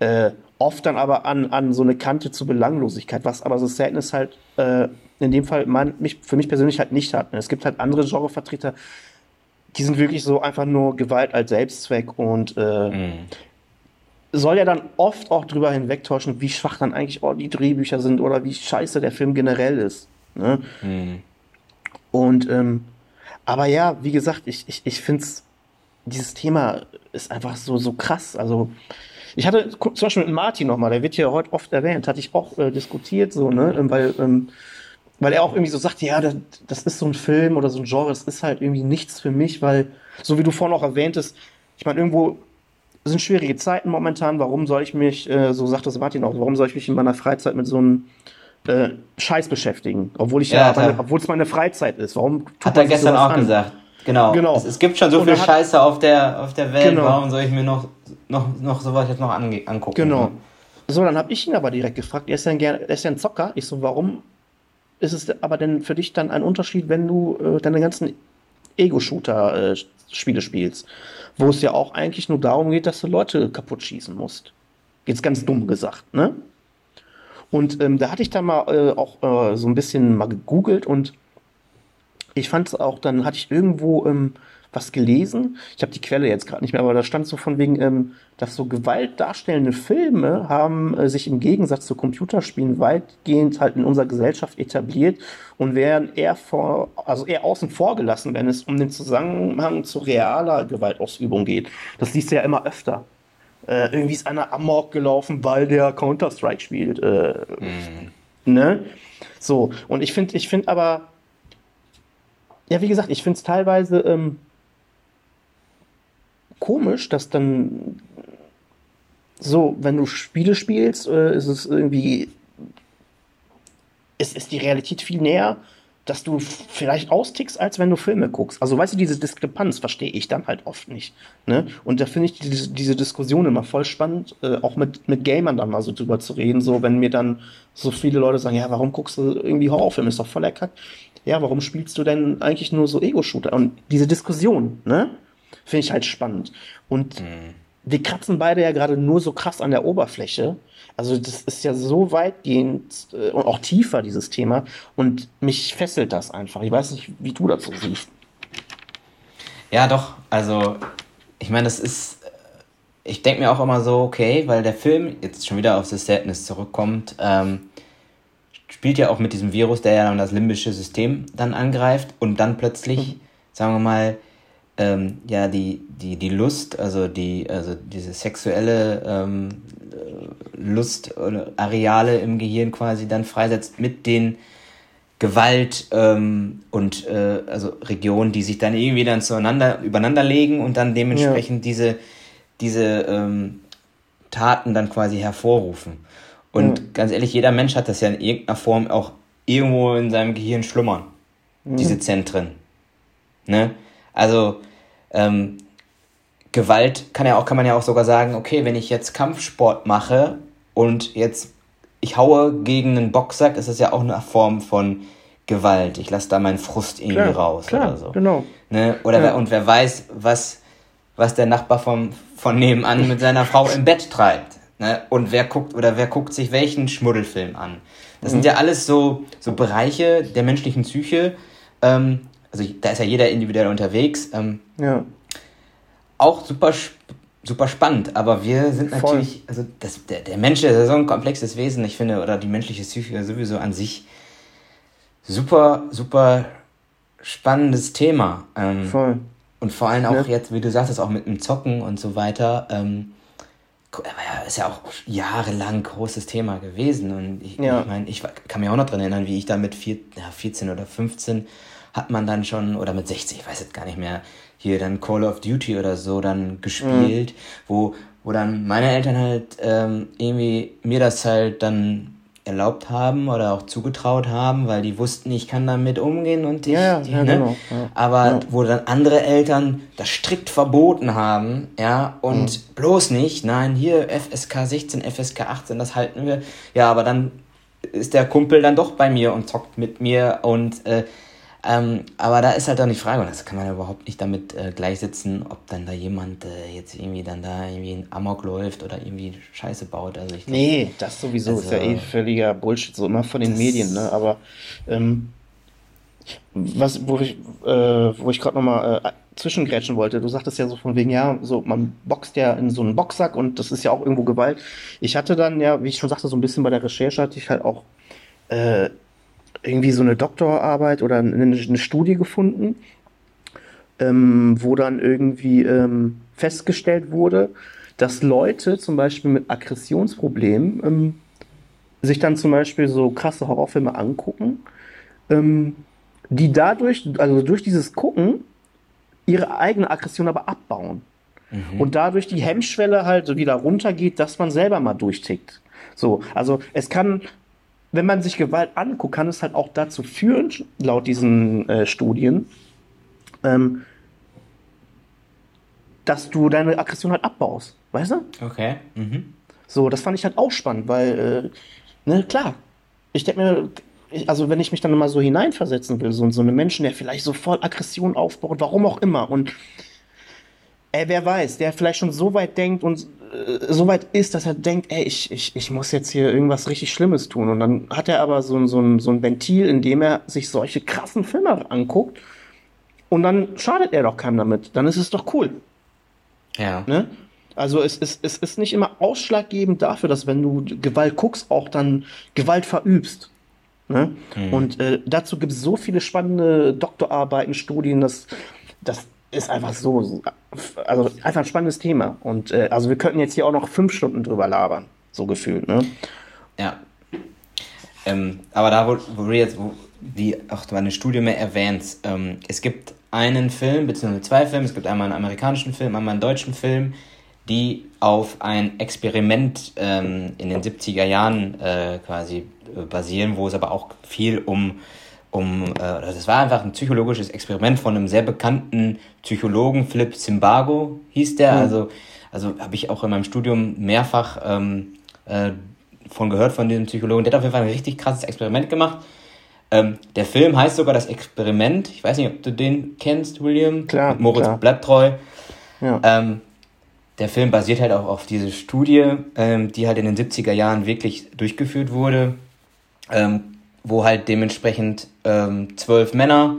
äh, oft dann aber an, an so eine Kante zur Belanglosigkeit, was aber so Sadness halt äh, in dem Fall man, mich, für mich persönlich halt nicht hat. Es gibt halt andere Genrevertreter, die sind wirklich so einfach nur Gewalt als Selbstzweck und äh, mm. soll ja dann oft auch drüber hinwegtäuschen, wie schwach dann eigentlich auch die Drehbücher sind oder wie scheiße der Film generell ist. Ne? Mm. Und ähm, aber ja, wie gesagt, ich, ich, ich finde dieses Thema ist einfach so, so krass. Also ich hatte zum Beispiel mit Martin nochmal, der wird ja heute oft erwähnt, hatte ich auch äh, diskutiert, so, ne, ähm, weil, ähm, weil er auch irgendwie so sagt, ja, das, das, ist so ein Film oder so ein Genre, das ist halt irgendwie nichts für mich, weil, so wie du vorhin auch erwähntest, ich meine, irgendwo sind schwierige Zeiten momentan, warum soll ich mich, äh, so sagt das Martin auch, warum soll ich mich in meiner Freizeit mit so einem äh, Scheiß beschäftigen, obwohl ich ja, ja obwohl es meine Freizeit ist. Warum hat er gestern auch an? gesagt? Genau. genau. Es, es, gibt schon so und viel Scheiße auf der, auf der Welt. Genau. Warum soll ich mir noch, noch, noch sowas jetzt noch angucken? Genau. So, dann habe ich ihn aber direkt gefragt. Er ist, ja ein, er ist ja ein Zocker. Ich so, warum ist es aber denn für dich dann ein Unterschied, wenn du äh, deine ganzen Ego-Shooter-Spiele äh, spielst? Wo es ja auch eigentlich nur darum geht, dass du Leute kaputt schießen musst. Jetzt ganz dumm gesagt, ne? Und ähm, da hatte ich dann mal äh, auch äh, so ein bisschen mal gegoogelt und ich fand es auch, dann hatte ich irgendwo ähm, was gelesen. Ich habe die Quelle jetzt gerade nicht mehr, aber da stand so von wegen, ähm, dass so gewaltdarstellende Filme haben äh, sich im Gegensatz zu Computerspielen weitgehend halt in unserer Gesellschaft etabliert und werden eher vor, also eher außen vor gelassen, wenn es um den Zusammenhang zu realer Gewaltausübung geht. Das liest du ja immer öfter. Äh, irgendwie ist einer Amok gelaufen, weil der Counter-Strike spielt. Äh, mhm. Ne? So, und ich finde, ich finde aber, ja, wie gesagt, ich finde es teilweise ähm, komisch, dass dann so, wenn du Spiele spielst, äh, ist es irgendwie, ist, ist die Realität viel näher, dass du vielleicht austickst, als wenn du Filme guckst. Also, weißt du, diese Diskrepanz verstehe ich dann halt oft nicht. Ne? Und da finde ich diese, diese Diskussion immer voll spannend, äh, auch mit, mit Gamern dann mal so drüber zu reden. So, wenn mir dann so viele Leute sagen, ja, warum guckst du irgendwie Horrorfilme? Ist doch voll erkackt. Ja, warum spielst du denn eigentlich nur so Ego-Shooter? Und diese Diskussion, ne? Finde ich halt spannend. Und mhm. wir kratzen beide ja gerade nur so krass an der Oberfläche. Also das ist ja so weitgehend äh, und auch tiefer, dieses Thema. Und mich fesselt das einfach. Ich weiß nicht, wie du dazu siehst. Ja, doch. Also, ich meine, das ist. Äh, ich denke mir auch immer so, okay, weil der Film jetzt schon wieder auf The Sadness zurückkommt, ähm, spielt ja auch mit diesem Virus, der ja dann das limbische System dann angreift und dann plötzlich, mhm. sagen wir mal, ähm, ja, die, die, die Lust, also die, also diese sexuelle ähm, Lust oder Areale im Gehirn quasi dann freisetzt mit den Gewalt ähm, und äh, also Regionen, die sich dann irgendwie dann zueinander übereinander legen und dann dementsprechend ja. diese, diese ähm, Taten dann quasi hervorrufen. Und ja. ganz ehrlich, jeder Mensch hat das ja in irgendeiner Form auch irgendwo in seinem Gehirn schlummern, mhm. diese Zentren. Ne? Also ähm, Gewalt kann ja auch, kann man ja auch sogar sagen, okay, wenn ich jetzt Kampfsport mache und jetzt ich haue gegen einen Boxsack, ist das ja auch eine Form von Gewalt. Ich lasse da meinen Frust irgendwie klar, raus klar, oder so. Genau. Ne? Oder ja. wer, und wer weiß, was, was der Nachbar vom, von nebenan mit seiner Frau im Bett treibt. Ne? Und wer guckt oder wer guckt sich welchen Schmuddelfilm an. Das mhm. sind ja alles so, so Bereiche der menschlichen Psyche, ähm, also da ist ja jeder individuell unterwegs. Ähm, ja. Auch super, super spannend, aber wir sind Voll. natürlich, also das, der, der Mensch ist so ein komplexes Wesen, ich finde, oder die menschliche Psyche sowieso an sich super, super spannendes Thema. Ähm, Voll. Und vor allem auch ja. jetzt, wie du sagtest, auch mit dem Zocken und so weiter. Ähm, ist ja auch jahrelang großes Thema gewesen. Und ich, ja. ich meine, ich kann mich auch noch daran erinnern, wie ich da mit vier, ja, 14 oder 15 hat man dann schon, oder mit 60, ich weiß jetzt gar nicht mehr, hier dann Call of Duty oder so dann gespielt, mhm. wo, wo dann meine Eltern halt ähm, irgendwie mir das halt dann erlaubt haben oder auch zugetraut haben, weil die wussten, ich kann damit umgehen und ich, ja, ja, ne? genau, ja, aber ja. wo dann andere Eltern das strikt verboten haben, ja, und mhm. bloß nicht, nein, hier FSK 16, FSK 18, das halten wir, ja, aber dann ist der Kumpel dann doch bei mir und zockt mit mir und äh, ähm, aber da ist halt dann die Frage, und das kann man ja überhaupt nicht damit äh, gleichsetzen, ob dann da jemand äh, jetzt irgendwie dann da irgendwie in Amok läuft oder irgendwie Scheiße baut. Also ich glaub, nee, das sowieso also, ist ja eh völliger Bullshit, so immer von den Medien, ne? Aber ähm, was, wo ich, äh, wo ich gerade nochmal äh, zwischengrätschen wollte, du sagtest ja so von wegen, ja, so, man boxt ja in so einen Boxsack und das ist ja auch irgendwo Gewalt. Ich hatte dann ja, wie ich schon sagte, so ein bisschen bei der Recherche hatte ich halt auch äh, irgendwie so eine Doktorarbeit oder eine, eine Studie gefunden, ähm, wo dann irgendwie ähm, festgestellt wurde, dass Leute zum Beispiel mit Aggressionsproblemen ähm, sich dann zum Beispiel so krasse Horrorfilme angucken, ähm, die dadurch, also durch dieses Gucken, ihre eigene Aggression aber abbauen. Mhm. Und dadurch die Hemmschwelle halt wieder runtergeht, dass man selber mal durchtickt. So, also es kann wenn man sich Gewalt anguckt, kann es halt auch dazu führen, laut diesen äh, Studien, ähm, dass du deine Aggression halt abbaust. Weißt du? Okay. Mhm. So, das fand ich halt auch spannend, weil, äh, ne, klar, ich denke mir, ich, also wenn ich mich dann mal so hineinversetzen will, so, so eine Menschen, der vielleicht so voll Aggression aufbaut, warum auch immer, und ey, wer weiß, der vielleicht schon so weit denkt und äh, so weit ist, dass er denkt, ey, ich, ich, ich muss jetzt hier irgendwas richtig Schlimmes tun. Und dann hat er aber so, so, ein, so ein Ventil, in dem er sich solche krassen Filme anguckt. Und dann schadet er doch keinem damit. Dann ist es doch cool. Ja. Ne? Also es, es, es ist nicht immer ausschlaggebend dafür, dass wenn du Gewalt guckst, auch dann Gewalt verübst. Ne? Mhm. Und äh, dazu gibt es so viele spannende Doktorarbeiten, Studien, dass das ist einfach so, also einfach ein spannendes Thema. Und äh, also wir könnten jetzt hier auch noch fünf Stunden drüber labern, so gefühlt. Ne? Ja. Ähm, aber da, wo, wo du jetzt, wo, wie auch meine Studie mehr erwähnt, ähm, es gibt einen Film, beziehungsweise zwei Filme, es gibt einmal einen amerikanischen Film, einmal einen deutschen Film, die auf ein Experiment ähm, in den 70er Jahren äh, quasi basieren, wo es aber auch viel um, um äh, das war einfach ein psychologisches Experiment von einem sehr bekannten Psychologen, Philipp Zimbago hieß der, mhm. also, also habe ich auch in meinem Studium mehrfach ähm, äh, von gehört von diesem Psychologen, der hat auf jeden Fall ein richtig krasses Experiment gemacht. Ähm, der Film heißt sogar das Experiment. Ich weiß nicht, ob du den kennst, William. Klar. Moritz klar. Bleibtreu. Ja. Ähm, der Film basiert halt auch auf diese Studie, ähm, die halt in den 70er Jahren wirklich durchgeführt wurde, ähm, wo halt dementsprechend ähm, zwölf Männer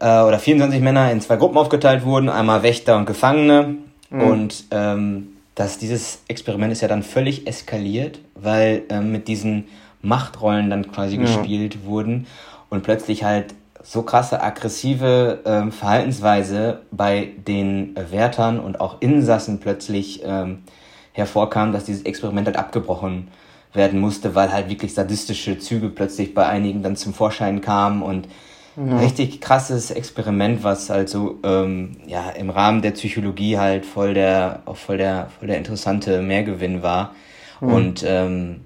äh, oder 24 Männer in zwei Gruppen aufgeteilt wurden, einmal Wächter und Gefangene. Mhm. Und ähm, das, dieses Experiment ist ja dann völlig eskaliert, weil ähm, mit diesen Machtrollen dann quasi ja. gespielt wurden und plötzlich halt so krasse aggressive ähm, Verhaltensweise bei den Wärtern und auch Insassen plötzlich ähm, hervorkam, dass dieses Experiment halt abgebrochen werden musste, weil halt wirklich sadistische Züge plötzlich bei einigen dann zum Vorschein kamen und ja. richtig krasses Experiment, was halt so ähm, ja im Rahmen der Psychologie halt voll der auch voll der voll der interessante Mehrgewinn war mhm. und ähm,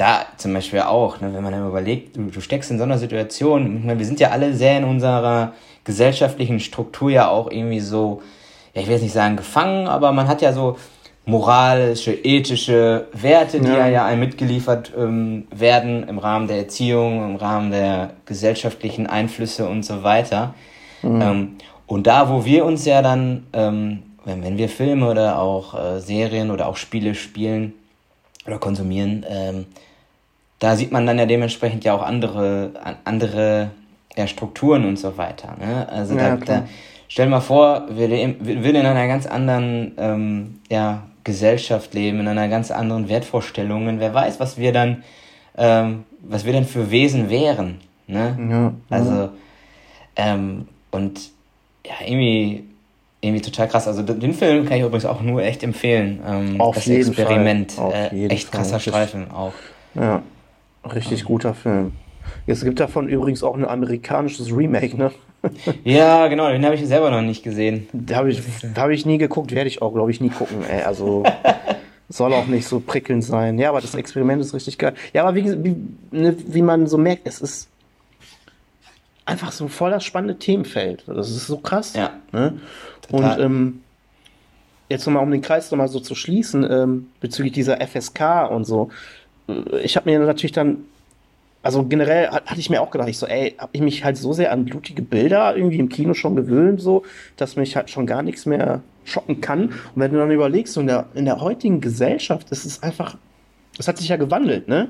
da zum Beispiel auch, ne, wenn man dann überlegt, du, du steckst in so einer Situation, meine, wir sind ja alle sehr in unserer gesellschaftlichen Struktur ja auch irgendwie so, ja, ich will jetzt nicht sagen gefangen, aber man hat ja so moralische, ethische Werte, die ja, ja einem mitgeliefert ähm, werden im Rahmen der Erziehung, im Rahmen der gesellschaftlichen Einflüsse und so weiter. Mhm. Ähm, und da, wo wir uns ja dann, ähm, wenn, wenn wir Filme oder auch äh, Serien oder auch Spiele spielen oder konsumieren, ähm, da sieht man dann ja dementsprechend ja auch andere, andere ja, Strukturen und so weiter. Ne? Also ja, da, da, stell dir mal vor, wir, wir würden in einer ganz anderen ähm, ja, Gesellschaft leben, in einer ganz anderen Wertvorstellungen. Wer weiß, was wir dann, ähm, was wir denn für Wesen wären. Ne? Ja, also, ähm, und ja, irgendwie, irgendwie total krass. Also den Film kann ich übrigens auch nur echt empfehlen. Ähm, Auf das jeden Experiment. Fall. Auf äh, echt krasser Fall. Streifen auch. Ja. Richtig guter Film. Es gibt davon übrigens auch ein amerikanisches Remake, ne? ja, genau, den habe ich selber noch nicht gesehen. Habe ich, hab ich nie geguckt, werde ich auch, glaube ich, nie gucken. Ey. Also soll auch nicht so prickelnd sein. Ja, aber das Experiment ist richtig geil. Ja, aber wie, wie, ne, wie man so merkt, es ist einfach so voll das spannende Themenfeld. Das ist so krass. Ja. Ne? Und ähm, jetzt nochmal, um den Kreis nochmal so zu schließen, ähm, bezüglich dieser FSK und so ich habe mir natürlich dann, also generell hatte ich mir auch gedacht, ich so, ey, habe ich mich halt so sehr an blutige Bilder irgendwie im Kino schon gewöhnt, so, dass mich halt schon gar nichts mehr schocken kann. Und wenn du dann überlegst, so in der, in der heutigen Gesellschaft, ist es einfach, es hat sich ja gewandelt, ne?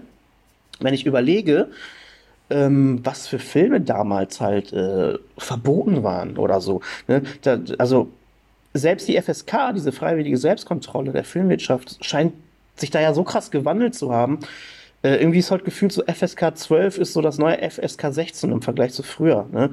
Wenn ich überlege, ähm, was für Filme damals halt äh, verboten waren oder so. Ne? Da, also selbst die FSK, diese freiwillige Selbstkontrolle der Filmwirtschaft, scheint sich da ja so krass gewandelt zu haben. Äh, irgendwie ist halt gefühlt so FSK 12 ist so das neue FSK 16 im Vergleich zu früher. Ne?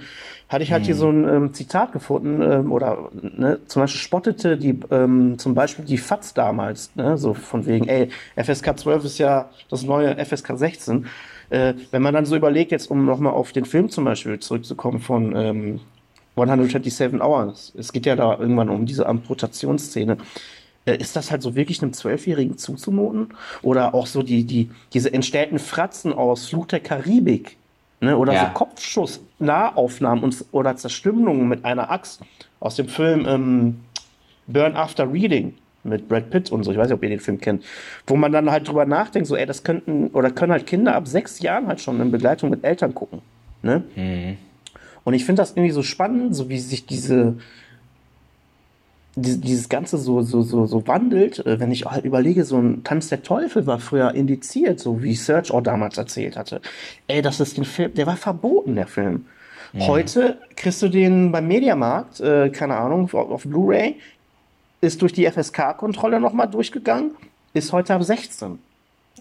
Hatte ich halt hm. hier mhm. so ein ähm, Zitat gefunden ähm, oder ne, zum Beispiel spottete die ähm, zum Beispiel die FATS damals, ne? so von wegen, ey, FSK 12 ist ja das neue FSK 16. Äh, wenn man dann so überlegt, jetzt um nochmal auf den Film zum Beispiel zurückzukommen von ähm, 127 Hours, es geht ja da irgendwann um diese Amputationsszene. Äh, ist das halt so wirklich einem Zwölfjährigen zuzumuten? Oder auch so die, die, diese entstellten Fratzen aus Fluch der Karibik, ne? oder ja. so Kopfschuss-Nahaufnahmen und, oder Zerstümmelungen mit einer Axt aus dem Film ähm, Burn After Reading mit Brad Pitt und so, ich weiß nicht, ob ihr den Film kennt, wo man dann halt drüber nachdenkt, so, ey, das könnten, oder können halt Kinder ab sechs Jahren halt schon in Begleitung mit Eltern gucken. Ne? Mhm. Und ich finde das irgendwie so spannend, so wie sich diese, dieses Ganze so, so, so, so wandelt, äh, wenn ich halt überlege, so ein Tanz der Teufel war früher indiziert, so wie Serge auch damals erzählt hatte. Ey, das ist den Film, der war verboten, der Film. Mhm. Heute kriegst du den beim Mediamarkt, äh, keine Ahnung, auf, auf Blu-ray, ist durch die FSK-Kontrolle nochmal durchgegangen, ist heute ab 16.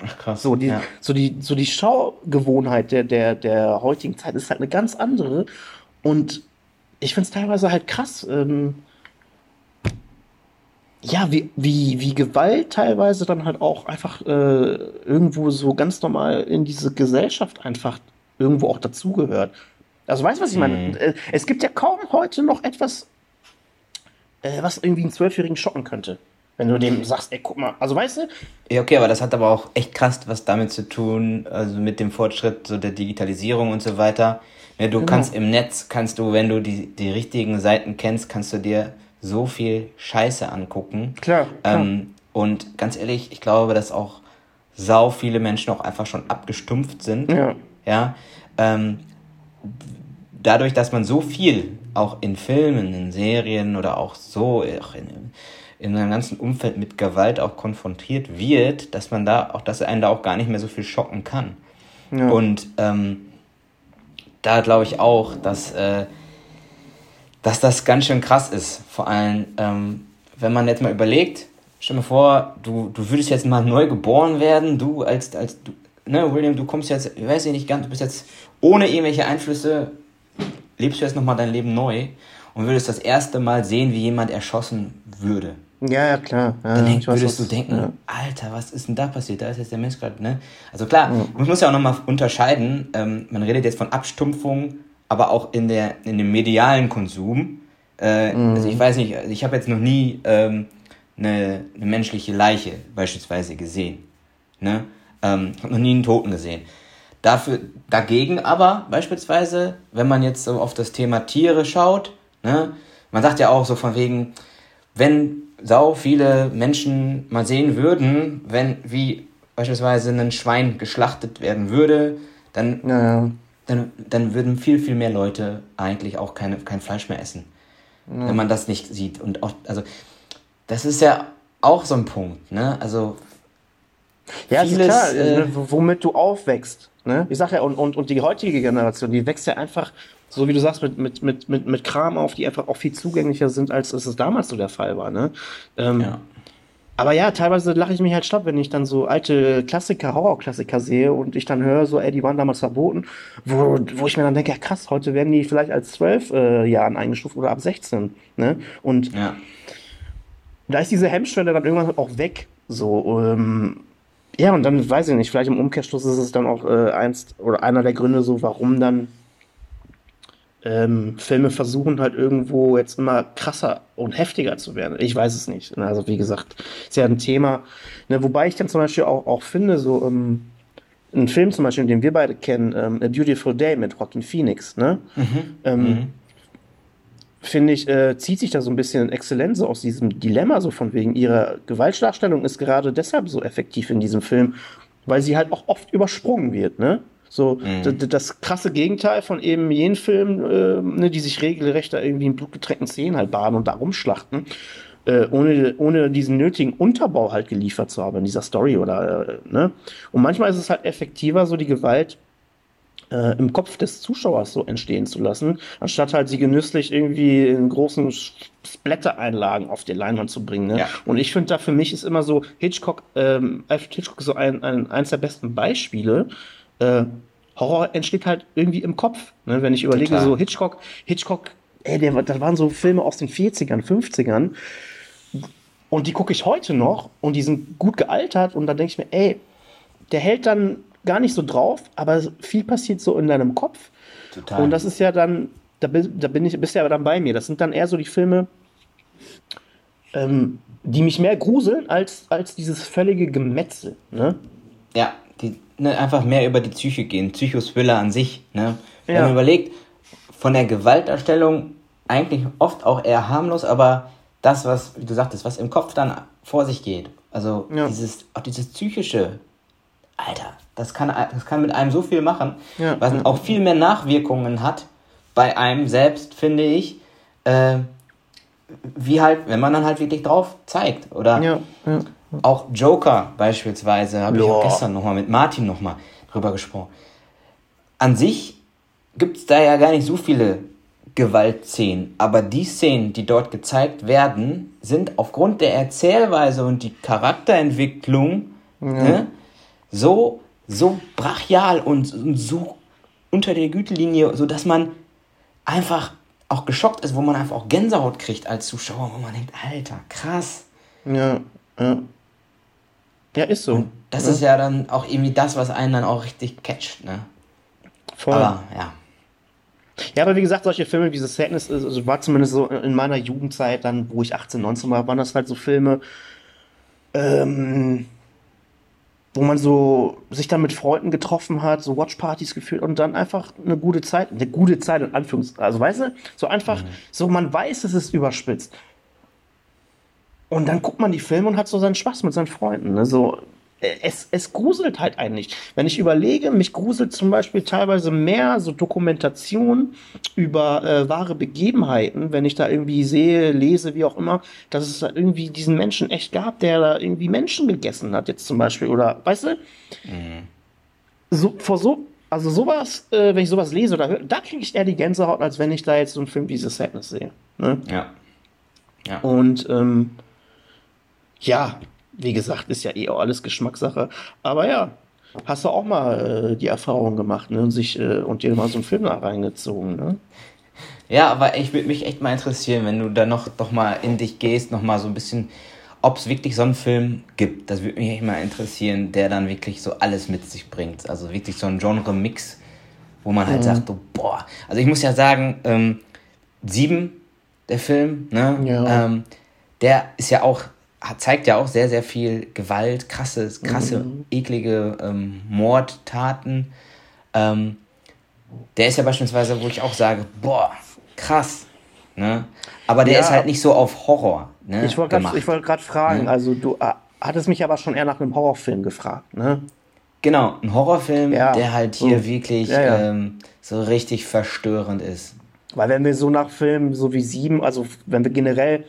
Ach krass. So die, ja. so die, so die Schaugewohnheit der, der, der heutigen Zeit ist halt eine ganz andere. Und ich finde es teilweise halt krass, ähm, ja, wie, wie, wie Gewalt teilweise dann halt auch einfach äh, irgendwo so ganz normal in diese Gesellschaft einfach irgendwo auch dazugehört. Also weißt du, was ich meine? Mhm. Äh, es gibt ja kaum heute noch etwas, äh, was irgendwie einen Zwölfjährigen schocken könnte. Wenn du dem sagst, ey, guck mal, also weißt du? Ja, okay, aber das hat aber auch echt krass was damit zu tun, also mit dem Fortschritt so der Digitalisierung und so weiter. Ja, du genau. kannst im Netz, kannst du, wenn du die, die richtigen Seiten kennst, kannst du dir so viel Scheiße angucken. Klar. klar. Ähm, und ganz ehrlich, ich glaube, dass auch sau viele Menschen auch einfach schon abgestumpft sind. Ja. Ja. Ähm, dadurch, dass man so viel auch in Filmen, in Serien oder auch so auch in, in einem ganzen Umfeld mit Gewalt auch konfrontiert wird, dass man da auch, dass einen da auch gar nicht mehr so viel schocken kann. Ja. Und ähm, da glaube ich auch, dass äh, dass das ganz schön krass ist. Vor allem, ähm, wenn man jetzt mal überlegt, stell dir vor, du, du würdest jetzt mal neu geboren werden, du als, als du, ne, William, du kommst jetzt, ich weiß nicht ganz, du bist jetzt ohne irgendwelche Einflüsse, lebst du jetzt nochmal dein Leben neu und würdest das erste Mal sehen, wie jemand erschossen würde. Ja, ja, klar. Ja, dann denk, würdest was, du denken, ja. Alter, was ist denn da passiert? Da ist jetzt der Mensch gerade, ne? Also klar, ja. man muss ja auch nochmal unterscheiden, ähm, man redet jetzt von Abstumpfung aber auch in, der, in dem medialen Konsum. Äh, mhm. Also ich weiß nicht, ich habe jetzt noch nie ähm, eine, eine menschliche Leiche beispielsweise gesehen. Ne? Ähm, habe noch nie einen Toten gesehen. Dafür, dagegen aber beispielsweise, wenn man jetzt so auf das Thema Tiere schaut, ne, man sagt ja auch so von wegen, wenn sau viele Menschen mal sehen würden, wenn wie beispielsweise ein Schwein geschlachtet werden würde, dann ja dann, dann würden viel, viel mehr Leute eigentlich auch keine, kein Fleisch mehr essen. Ja. Wenn man das nicht sieht. Und auch, also, das ist ja auch so ein Punkt, ne? Also, ja, vieles, klar, äh, womit du aufwächst. Ne? Ich sag ja, und, und, und die heutige Generation, die wächst ja einfach, so wie du sagst, mit, mit, mit, mit, mit Kram auf, die einfach auch viel zugänglicher sind, als es damals so der Fall war. Ne? Ähm, ja. Aber ja, teilweise lache ich mich halt schlapp, wenn ich dann so alte Klassiker, Horrorklassiker sehe und ich dann höre, so, ey, die waren damals verboten, wo, wo ich mir dann denke, ja krass, heute werden die vielleicht als zwölf äh, Jahren eingestuft oder ab 16. Ne? Und ja. da ist diese Hemmschwelle dann irgendwann auch weg. So, ähm, ja, und dann weiß ich nicht, vielleicht im Umkehrschluss ist es dann auch äh, eins oder einer der Gründe so, warum dann ähm, Filme versuchen halt irgendwo jetzt immer krasser und heftiger zu werden. Ich weiß es nicht. Also wie gesagt, ist ja ein Thema. Ne, wobei ich dann zum Beispiel auch, auch finde, so ähm, ein Film zum Beispiel, den wir beide kennen, ähm, A Beautiful Day mit Joaquin Phoenix, ne? Mhm. Ähm, mhm. Finde ich, äh, zieht sich da so ein bisschen Exzellenz aus diesem Dilemma, so von wegen ihrer Gewaltdarstellung ist gerade deshalb so effektiv in diesem Film, weil sie halt auch oft übersprungen wird, ne? So, mhm. das krasse Gegenteil von eben jenen Filmen, äh, ne, die sich regelrecht da irgendwie in blutgetränkten Szenen halt baden und da rumschlachten, äh, ohne, ohne diesen nötigen Unterbau halt geliefert zu haben in dieser Story oder, äh, ne? Und manchmal ist es halt effektiver, so die Gewalt äh, im Kopf des Zuschauers so entstehen zu lassen, anstatt halt sie genüsslich irgendwie in großen Splatter-Einlagen auf die Leinwand zu bringen. Ne? Ja. Und ich finde da für mich ist immer so Hitchcock, ähm, Hitchcock so ein, ein, eins der besten Beispiele, äh, Horror entsteht halt irgendwie im Kopf. Ne? Wenn ich überlege, Total. so Hitchcock, Hitchcock, ey, der, das waren so Filme aus den 40ern, 50ern. Und die gucke ich heute noch und die sind gut gealtert und da denke ich mir, ey, der hält dann gar nicht so drauf, aber viel passiert so in deinem Kopf. Total. Und das ist ja dann, da, da bin ich, bist ja dann bei mir. Das sind dann eher so die Filme, ähm, die mich mehr gruseln als, als dieses völlige Gemetzel. Ne? Ja, ne, einfach mehr über die Psyche gehen, Psychoswille an sich. Ne? Wenn man überlegt, von der Gewalterstellung eigentlich oft auch eher harmlos, aber das, was, wie du sagtest, was im Kopf dann vor sich geht, also ja. dieses, auch dieses psychische, Alter, das kann, das kann mit einem so viel machen, ja. was auch viel mehr Nachwirkungen hat bei einem selbst, finde ich, äh, wie halt, wenn man dann halt wirklich drauf zeigt. Oder ja, ja. Auch Joker beispielsweise, habe ich auch gestern nochmal mit Martin nochmal drüber gesprochen. An sich gibt es da ja gar nicht so viele Gewaltszenen, aber die Szenen, die dort gezeigt werden, sind aufgrund der Erzählweise und die Charakterentwicklung ja. ne, so, so brachial und, und so unter der Gütelinie, sodass man einfach auch geschockt ist, wo man einfach auch Gänsehaut kriegt als Zuschauer, wo man denkt, Alter, krass. Ja, ja. Ja, ist so. Und das ja. ist ja dann auch irgendwie das, was einen dann auch richtig catcht, ne? Voll. Aber, ja. Ja, aber wie gesagt, solche Filme wie The Sadness also war zumindest so in meiner Jugendzeit, dann, wo ich 18, 19 war, waren das halt so Filme, ähm, wo man so sich dann mit Freunden getroffen hat, so Watchpartys geführt und dann einfach eine gute Zeit, eine gute Zeit in Anführungszeichen, also weißt du, so einfach, mhm. so man weiß, es ist überspitzt. Und dann guckt man die Filme und hat so seinen Spaß mit seinen Freunden. Ne? So, es, es gruselt halt eigentlich. Wenn ich überlege, mich gruselt zum Beispiel teilweise mehr so Dokumentation über äh, wahre Begebenheiten, wenn ich da irgendwie sehe, lese, wie auch immer, dass es da irgendwie diesen Menschen echt gab, der da irgendwie Menschen gegessen hat, jetzt zum Beispiel, oder weißt du? Mhm. So, vor so, also sowas, äh, wenn ich sowas lese oder höre, da kriege ich eher die Gänsehaut, als wenn ich da jetzt so einen Film wie The Sadness sehe. Ne? Ja. ja. Und ähm, ja, wie gesagt, ist ja eh auch alles Geschmackssache. Aber ja, hast du auch mal äh, die Erfahrung gemacht ne? und, sich, äh, und dir mal so einen Film da reingezogen. Ne? Ja, aber ich würde mich echt mal interessieren, wenn du da noch doch mal in dich gehst, noch mal so ein bisschen, ob es wirklich so einen Film gibt. Das würde mich echt mal interessieren, der dann wirklich so alles mit sich bringt. Also wirklich so ein Genre-Mix, wo man halt mhm. sagt, oh, boah. Also ich muss ja sagen, ähm, Sieben, der Film, ne? Ja. Ähm, der ist ja auch zeigt ja auch sehr, sehr viel Gewalt, krasse, krasse, mhm. eklige ähm, Mordtaten. Ähm, der ist ja beispielsweise, wo ich auch sage, boah, krass. Ne? Aber der ja. ist halt nicht so auf Horror. Ne, ich wollte gerade wollt fragen, ne? also du äh, hattest mich aber schon eher nach einem Horrorfilm gefragt, ne? Genau, ein Horrorfilm, ja. der halt hier so. wirklich ja, ähm, so richtig verstörend ist. Weil wenn wir so nach Filmen, so wie Sieben, also wenn wir generell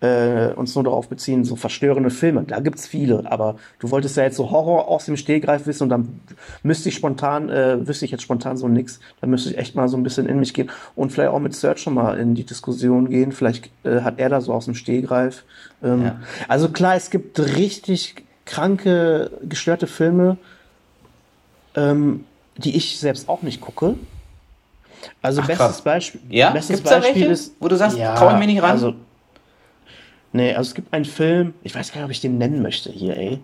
äh, uns nur darauf beziehen, so verstörende Filme. Da gibt es viele, aber du wolltest ja jetzt so Horror aus dem Stehgreif wissen und dann müsste ich spontan, äh, wüsste ich jetzt spontan so nix. Da müsste ich echt mal so ein bisschen in mich gehen und vielleicht auch mit Search schon mal in die Diskussion gehen. Vielleicht äh, hat er da so aus dem Stehgreif. Ähm, ja. Also klar, es gibt richtig kranke, gestörte Filme, ähm, die ich selbst auch nicht gucke. Also Ach, bestes Beispiel, ja? bestes Gibt's Beispiel ist, wo du sagst, ja, trau ich mir nicht ran. Also Nee, also es gibt einen Film, ich weiß gar nicht, ob ich den nennen möchte hier, ey.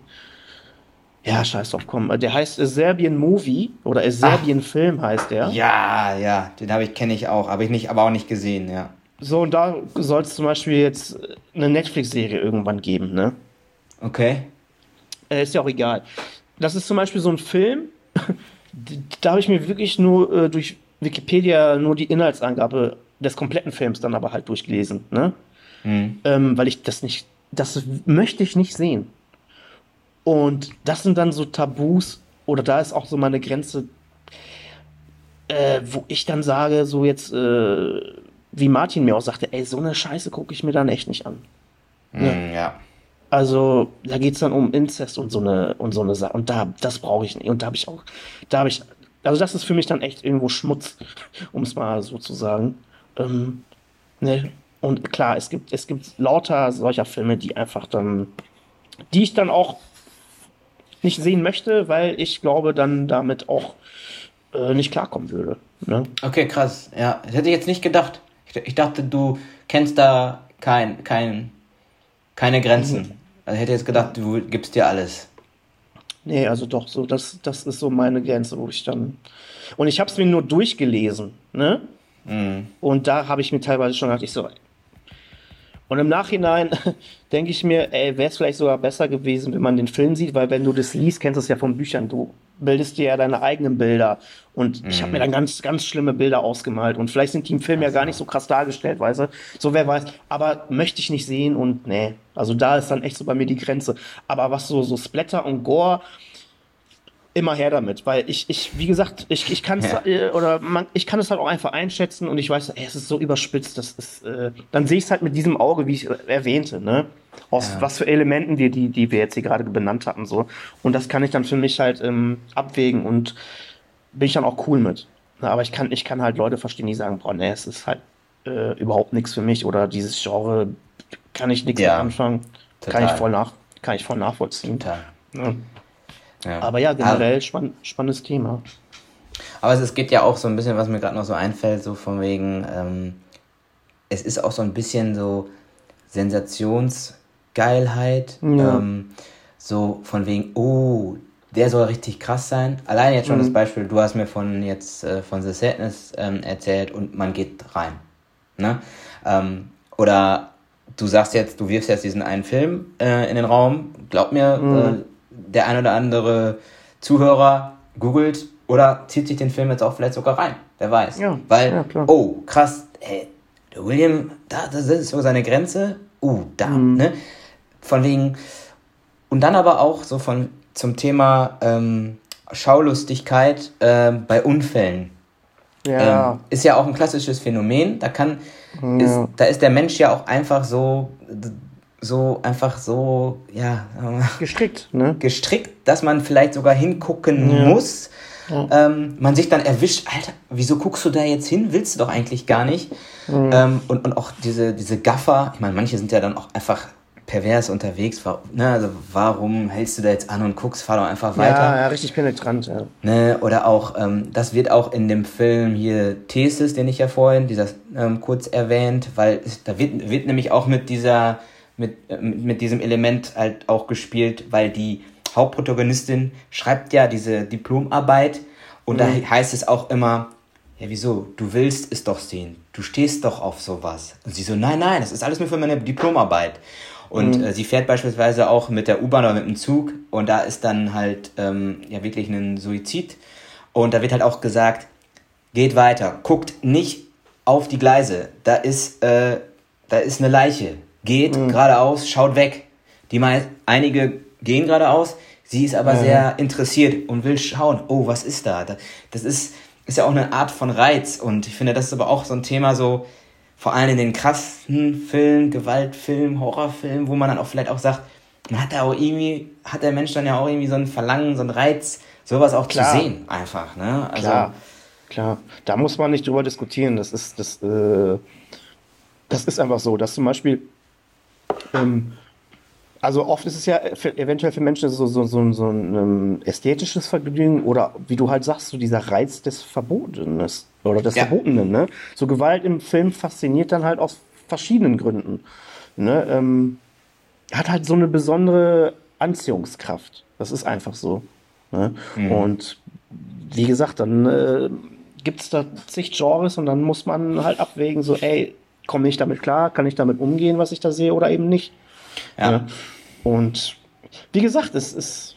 Ja, scheiß drauf, komm. Der heißt A Serbian Movie oder A Serbian Ach, Film heißt der. Ja, ja, den habe ich kenne ich auch, habe ich nicht, aber auch nicht gesehen, ja. So und da soll es zum Beispiel jetzt eine Netflix-Serie irgendwann geben, ne? Okay. Äh, ist ja auch egal. Das ist zum Beispiel so ein Film, da habe ich mir wirklich nur äh, durch Wikipedia nur die Inhaltsangabe des kompletten Films dann aber halt durchgelesen, ne? Mhm. Ähm, weil ich das nicht, das möchte ich nicht sehen. Und das sind dann so Tabus, oder da ist auch so meine Grenze, äh, wo ich dann sage, so jetzt, äh, wie Martin mir auch sagte, ey, so eine Scheiße gucke ich mir dann echt nicht an. Mhm, ja. ja. Also, da geht es dann um Inzest und so eine und so eine Sache. Und da, das brauche ich nicht. Und da habe ich auch, da habe ich, also das ist für mich dann echt irgendwo Schmutz, um es mal so zu sagen. Ähm, ne, und klar, es gibt, es gibt lauter solcher Filme, die einfach dann, die ich dann auch nicht sehen möchte, weil ich glaube, dann damit auch äh, nicht klarkommen würde. Ne? Okay, krass. Ja, das hätte ich jetzt nicht gedacht. Ich, ich dachte, du kennst da kein, kein, keine Grenzen. Mhm. Also ich hätte jetzt gedacht, du gibst dir alles. Nee, also doch, so, das, das ist so meine Grenze, wo ich dann. Und ich habe es mir nur durchgelesen, ne? Mhm. Und da habe ich mir teilweise schon gedacht, ich so, und im Nachhinein denke ich mir, ey, wäre es vielleicht sogar besser gewesen, wenn man den Film sieht, weil wenn du das liest, kennst du es ja von Büchern, du bildest dir ja deine eigenen Bilder. Und ich habe mir dann ganz, ganz schlimme Bilder ausgemalt. Und vielleicht sind die im Film also. ja gar nicht so krass dargestellt, weißt du? So, wer weiß. Aber möchte ich nicht sehen und nee. Also da ist dann echt so bei mir die Grenze. Aber was so, so Splatter und Gore, immer her damit, weil ich, ich wie gesagt, ich, ich kann es ja. äh, oder man, ich kann es halt auch einfach einschätzen und ich weiß, ey, es ist so überspitzt, das ist, äh, dann sehe ich es halt mit diesem Auge, wie ich erwähnte, ne? Aus ja. was für Elementen wir, die, die wir jetzt hier gerade benannt hatten, so. Und das kann ich dann für mich halt ähm, abwägen und bin ich dann auch cool mit. Aber ich kann, ich kann halt Leute verstehen, die sagen, boah, ne, es ist halt äh, überhaupt nichts für mich oder dieses Genre kann ich nichts ja. anfangen. Total. Kann ich voll nach, kann ich voll nachvollziehen. Total. Ja. Ja. Aber ja, generell spann spannendes Thema. Aber es, geht ja auch so ein bisschen, was mir gerade noch so einfällt, so von wegen, ähm, es ist auch so ein bisschen so Sensationsgeilheit. Ja. Ähm, so von wegen, oh, der soll richtig krass sein. Allein jetzt schon mhm. das Beispiel, du hast mir von jetzt äh, von The Sadness ähm, erzählt und man geht rein. Ne? Ähm, oder du sagst jetzt, du wirfst jetzt diesen einen Film äh, in den Raum. Glaub mir, mhm. äh, der ein oder andere Zuhörer googelt oder zieht sich den Film jetzt auch vielleicht sogar rein. Wer weiß. Ja, Weil, ja, oh, krass, hey, der William, da, das ist so seine Grenze. Uh, da, mhm. ne? Von wegen. Und dann aber auch so von zum Thema ähm, Schaulustigkeit äh, bei Unfällen. Ja. Ähm, ist ja auch ein klassisches Phänomen. Da kann, ja. ist, da ist der Mensch ja auch einfach so so einfach so, ja. Gestrickt, ne? Gestrickt, dass man vielleicht sogar hingucken ja. muss. Ja. Ähm, man sich dann erwischt, Alter, wieso guckst du da jetzt hin? Willst du doch eigentlich gar nicht. Mhm. Ähm, und, und auch diese, diese Gaffer, ich meine, manche sind ja dann auch einfach pervers unterwegs. Ne? Also warum hältst du da jetzt an und guckst, fahr doch einfach weiter. Ja, ja richtig penetrant, ja. Ne? Oder auch, ähm, das wird auch in dem Film hier Thesis, den ich ja vorhin dieser, ähm, kurz erwähnt, weil da wird, wird nämlich auch mit dieser mit, äh, mit diesem Element halt auch gespielt, weil die Hauptprotagonistin schreibt ja diese Diplomarbeit und mhm. da heißt es auch immer, ja wieso, du willst es doch sehen, du stehst doch auf sowas. Und sie so, nein, nein, das ist alles nur für meine Diplomarbeit. Und mhm. äh, sie fährt beispielsweise auch mit der U-Bahn oder mit dem Zug und da ist dann halt ähm, ja wirklich ein Suizid. Und da wird halt auch gesagt, geht weiter, guckt nicht auf die Gleise, da ist, äh, da ist eine Leiche, geht mhm. geradeaus, schaut weg. Die meist, einige gehen geradeaus, sie ist aber mhm. sehr interessiert und will schauen, oh, was ist da? Das ist, ist ja auch eine Art von Reiz und ich finde, das ist aber auch so ein Thema so, vor allem in den krassen Filmen, Gewaltfilmen, Horrorfilmen, wo man dann auch vielleicht auch sagt, man hat da auch irgendwie, hat der Mensch dann ja auch irgendwie so ein Verlangen, so ein Reiz, sowas auch Klar. zu sehen, einfach, ne? Also, Klar. Klar, da muss man nicht drüber diskutieren. Das ist, das, äh, das ist einfach so, dass zum Beispiel ähm, also oft ist es ja für, eventuell für Menschen so, so, so, so ein ähm, ästhetisches Vergnügen oder wie du halt sagst, so dieser Reiz des Verbotenen oder des ja. Verbotenen. Ne? So Gewalt im Film fasziniert dann halt aus verschiedenen Gründen. Ne? Ähm, hat halt so eine besondere Anziehungskraft. Das ist einfach so. Ne? Mhm. Und wie gesagt, dann äh, gibt es da zig Genres und dann muss man halt abwägen, so, ey, komme ich damit klar, kann ich damit umgehen, was ich da sehe oder eben nicht. Ja. ja. Und wie gesagt, es ist.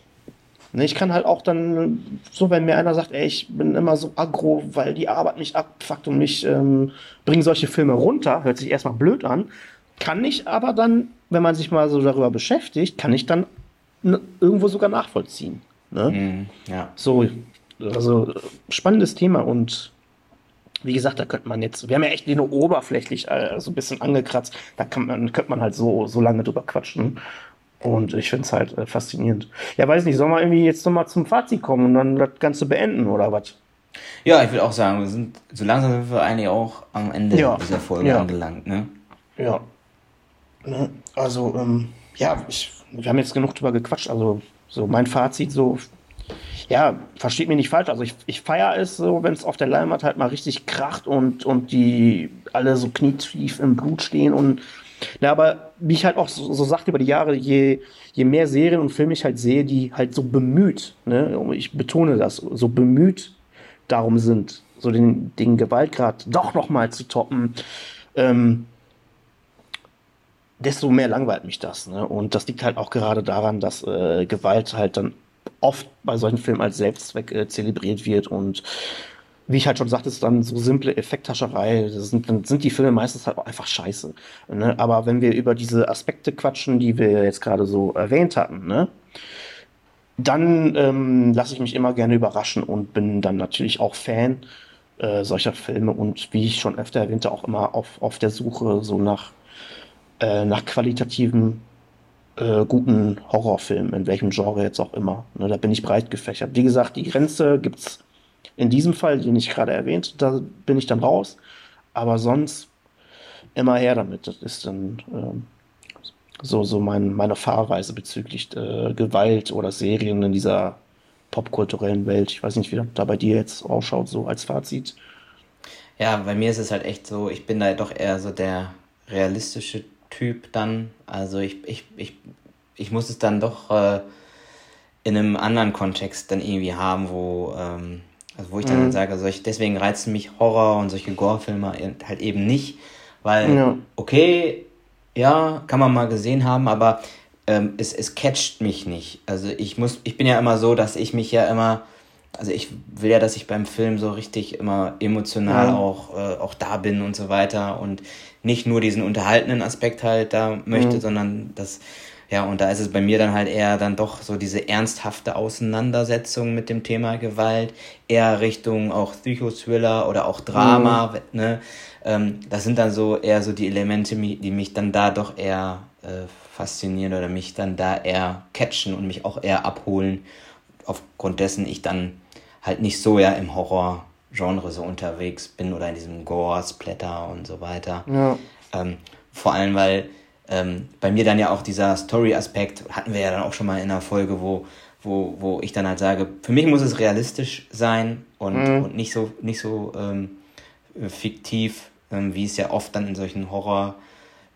Ne, ich kann halt auch dann, so wenn mir einer sagt, ey, ich bin immer so aggro, weil die Arbeit mich abfuckt und mich ähm, bringen solche Filme runter, hört sich erstmal blöd an, kann ich aber dann, wenn man sich mal so darüber beschäftigt, kann ich dann irgendwo sogar nachvollziehen. Ne? Mm, ja. So, also spannendes Thema und wie gesagt, da könnte man jetzt, wir haben ja echt nur oberflächlich äh, so ein bisschen angekratzt, da kann man, könnte man halt so, so lange drüber quatschen. Und ich finde es halt äh, faszinierend. Ja, weiß nicht, soll man irgendwie jetzt nochmal zum Fazit kommen und dann das Ganze beenden oder was? Ja, ich würde auch sagen, wir sind, so langsam sind wir eigentlich auch am Ende ja. dieser Folge ja. angelangt, ne? Ja. Ne? Also, ähm, ja, ich, wir haben jetzt genug drüber gequatscht. Also, so mein Fazit, so ja, versteht mich nicht falsch. Also ich, ich feiere es so, wenn es auf der Leinwand halt mal richtig kracht und, und die alle so knietief im Blut stehen und na, aber wie ich halt auch so, so sagt über die Jahre, je, je mehr Serien und Filme ich halt sehe, die halt so bemüht, ne, ich betone das, so bemüht darum sind, so den, den Gewaltgrad doch nochmal zu toppen, ähm, desto mehr langweilt mich das. Ne? Und das liegt halt auch gerade daran, dass äh, Gewalt halt dann oft bei solchen Filmen als Selbstzweck äh, zelebriert wird und wie ich halt schon sagte, ist dann so simple Effekthascherei. Sind, dann sind die Filme meistens halt auch einfach scheiße. Ne? Aber wenn wir über diese Aspekte quatschen, die wir jetzt gerade so erwähnt hatten, ne? dann ähm, lasse ich mich immer gerne überraschen und bin dann natürlich auch Fan äh, solcher Filme und wie ich schon öfter erwähnte, auch immer auf, auf der Suche so nach, äh, nach qualitativen, äh, guten Horrorfilmen, in welchem Genre jetzt auch immer. Ne, da bin ich breit gefächert. Wie gesagt, die Grenze gibt es in diesem Fall, den ich gerade erwähnt, da bin ich dann raus. Aber sonst immer her damit. Das ist dann ähm, so, so mein, meine Fahrweise bezüglich äh, Gewalt oder Serien in dieser popkulturellen Welt. Ich weiß nicht, wie da bei dir jetzt ausschaut, so als Fazit. Ja, bei mir ist es halt echt so, ich bin da doch eher so der realistische Typ dann. Also ich, ich, ich, ich muss es dann doch äh, in einem anderen Kontext dann irgendwie haben, wo, ähm, also wo ich dann mhm. sage, solch, deswegen reizen mich Horror und solche Gore-Filme halt eben nicht, weil, ja. okay, ja, kann man mal gesehen haben, aber ähm, es, es catcht mich nicht. Also ich muss, ich bin ja immer so, dass ich mich ja immer, also ich will ja, dass ich beim Film so richtig immer emotional ja. auch, äh, auch da bin und so weiter und nicht nur diesen unterhaltenden Aspekt halt da möchte, mhm. sondern das, ja, und da ist es bei mir dann halt eher dann doch so diese ernsthafte Auseinandersetzung mit dem Thema Gewalt, eher Richtung auch Psychothriller oder auch Drama, mhm. ne? Ähm, das sind dann so eher so die Elemente, die mich dann da doch eher äh, faszinieren oder mich dann da eher catchen und mich auch eher abholen, aufgrund dessen ich dann halt nicht so ja im Horror-Genre so unterwegs bin oder in diesem Gore, Splatter und so weiter. Ja. Ähm, vor allem, weil ähm, bei mir dann ja auch dieser Story-Aspekt, hatten wir ja dann auch schon mal in einer Folge, wo, wo, wo ich dann halt sage, für mich muss es realistisch sein und, mhm. und nicht so, nicht so ähm, fiktiv, ähm, wie es ja oft dann in solchen Horror-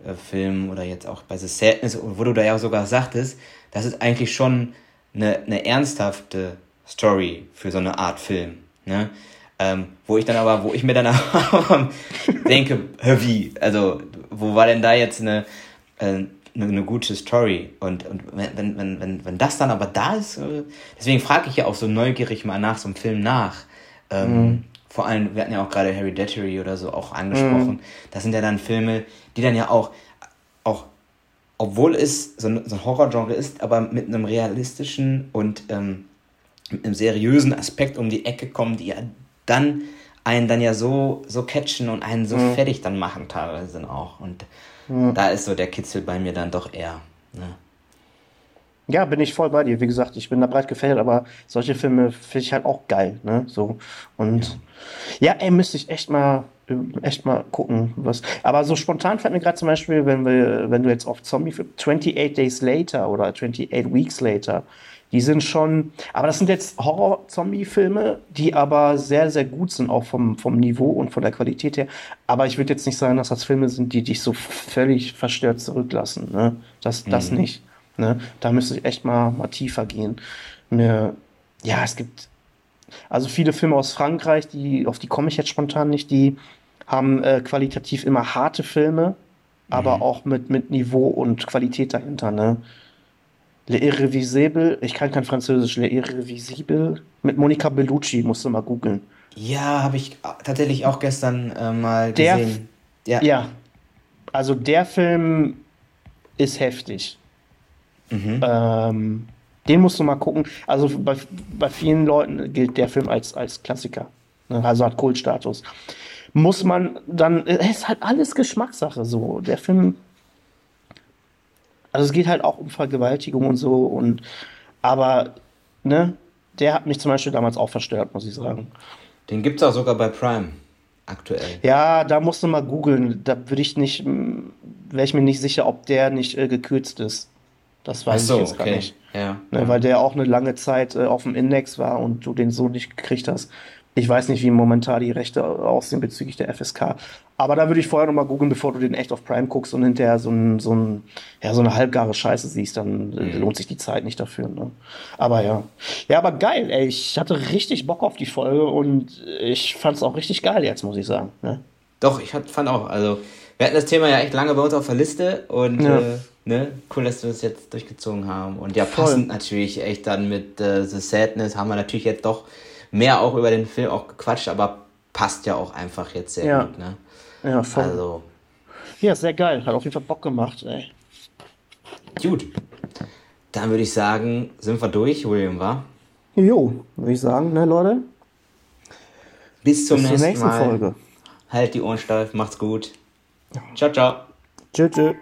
äh, Film oder jetzt auch bei The Sadness, wo du da ja auch sogar sagtest, das ist eigentlich schon eine, eine ernsthafte Story für so eine Art Film. Ne? Ähm, wo ich dann aber, wo ich mir dann denke, wie? Also, wo war denn da jetzt eine, äh, eine, eine, gute Story? Und, und wenn, wenn, wenn, wenn das dann aber da ist, äh, deswegen frage ich ja auch so neugierig mal nach so einem Film nach. Ähm, mhm. Vor allem, wir hatten ja auch gerade Hereditary oder so auch angesprochen. Mhm. Das sind ja dann Filme, die dann ja auch, auch obwohl es so ein, so ein Horrorgenre ist, aber mit einem realistischen und ähm, mit einem seriösen Aspekt um die Ecke kommen, die ja dann einen dann ja so, so catchen und einen so mhm. fertig dann machen teilweise auch. Und mhm. da ist so der Kitzel bei mir dann doch eher. Ne? Ja, bin ich voll bei dir. Wie gesagt, ich bin da breit gefächert, aber solche Filme finde ich halt auch geil, ne? So. Und ja, ja ey, müsste ich echt mal echt mal gucken, was. Aber so spontan fällt mir gerade zum Beispiel, wenn wir, wenn du jetzt auf Zombie 28 Days Later oder 28 Weeks Later, die sind schon, aber das sind jetzt Horror-Zombie-Filme, die aber sehr, sehr gut sind, auch vom, vom Niveau und von der Qualität her. Aber ich würde jetzt nicht sagen, dass das Filme sind, die dich so völlig verstört zurücklassen. Ne? Das, das mhm. nicht. Ne? Da müsste ich echt mal, mal tiefer gehen. Ne, ja, es gibt also viele Filme aus Frankreich, die, auf die komme ich jetzt spontan nicht, die haben äh, qualitativ immer harte Filme, aber mhm. auch mit, mit Niveau und Qualität dahinter. Ne? Le Irrevisible, ich kann kein Französisch, Le Irrevisible mit Monica Bellucci, musst du mal googeln. Ja, habe ich tatsächlich auch gestern äh, mal gesehen. Der, ja. ja, also der Film ist heftig. Mhm. Ähm, den musst du mal gucken. Also bei, bei vielen Leuten gilt der Film als, als Klassiker. Ne? Also hat Kultstatus. Muss man dann, es ist halt alles Geschmackssache so. Der Film, also es geht halt auch um Vergewaltigung und so und, aber, ne, der hat mich zum Beispiel damals auch verstört, muss ich sagen. Den gibt es auch sogar bei Prime aktuell. Ja, da musst du mal googeln. Da würde ich nicht, wäre ich mir nicht sicher, ob der nicht äh, gekürzt ist. Das weiß so, ich jetzt okay. gar nicht. Ja. Ne, weil der auch eine lange Zeit äh, auf dem Index war und du den so nicht gekriegt hast. Ich weiß nicht, wie momentan die Rechte aussehen bezüglich der FSK. Aber da würde ich vorher nochmal googeln, bevor du den echt auf Prime guckst und hinterher so, ein, so, ein, ja, so eine halbgare Scheiße siehst, dann mhm. lohnt sich die Zeit nicht dafür. Ne? Aber ja. Ja, aber geil, ey. Ich hatte richtig Bock auf die Folge und ich fand es auch richtig geil jetzt, muss ich sagen. Ne? Doch, ich fand auch. Also, wir hatten das Thema ja echt lange bei uns auf der Liste und ja. äh, ne, cool, dass wir das jetzt durchgezogen haben. Und ja, Voll. passend natürlich echt dann mit äh, The Sadness haben wir natürlich jetzt doch mehr auch über den Film auch gequatscht, aber passt ja auch einfach jetzt sehr ja. gut, ne? Ja, voll. Also. Ja, sehr geil. Hat auf jeden Fall Bock gemacht, ey. Gut. Dann würde ich sagen, sind wir durch, William, wa? Jo, würde ich sagen, ne, Leute? Bis zum Bis nächsten, nächsten Mal. Folge. Halt die Ohren steif, macht's gut. Ciao, ciao. Tschüss, tschüss.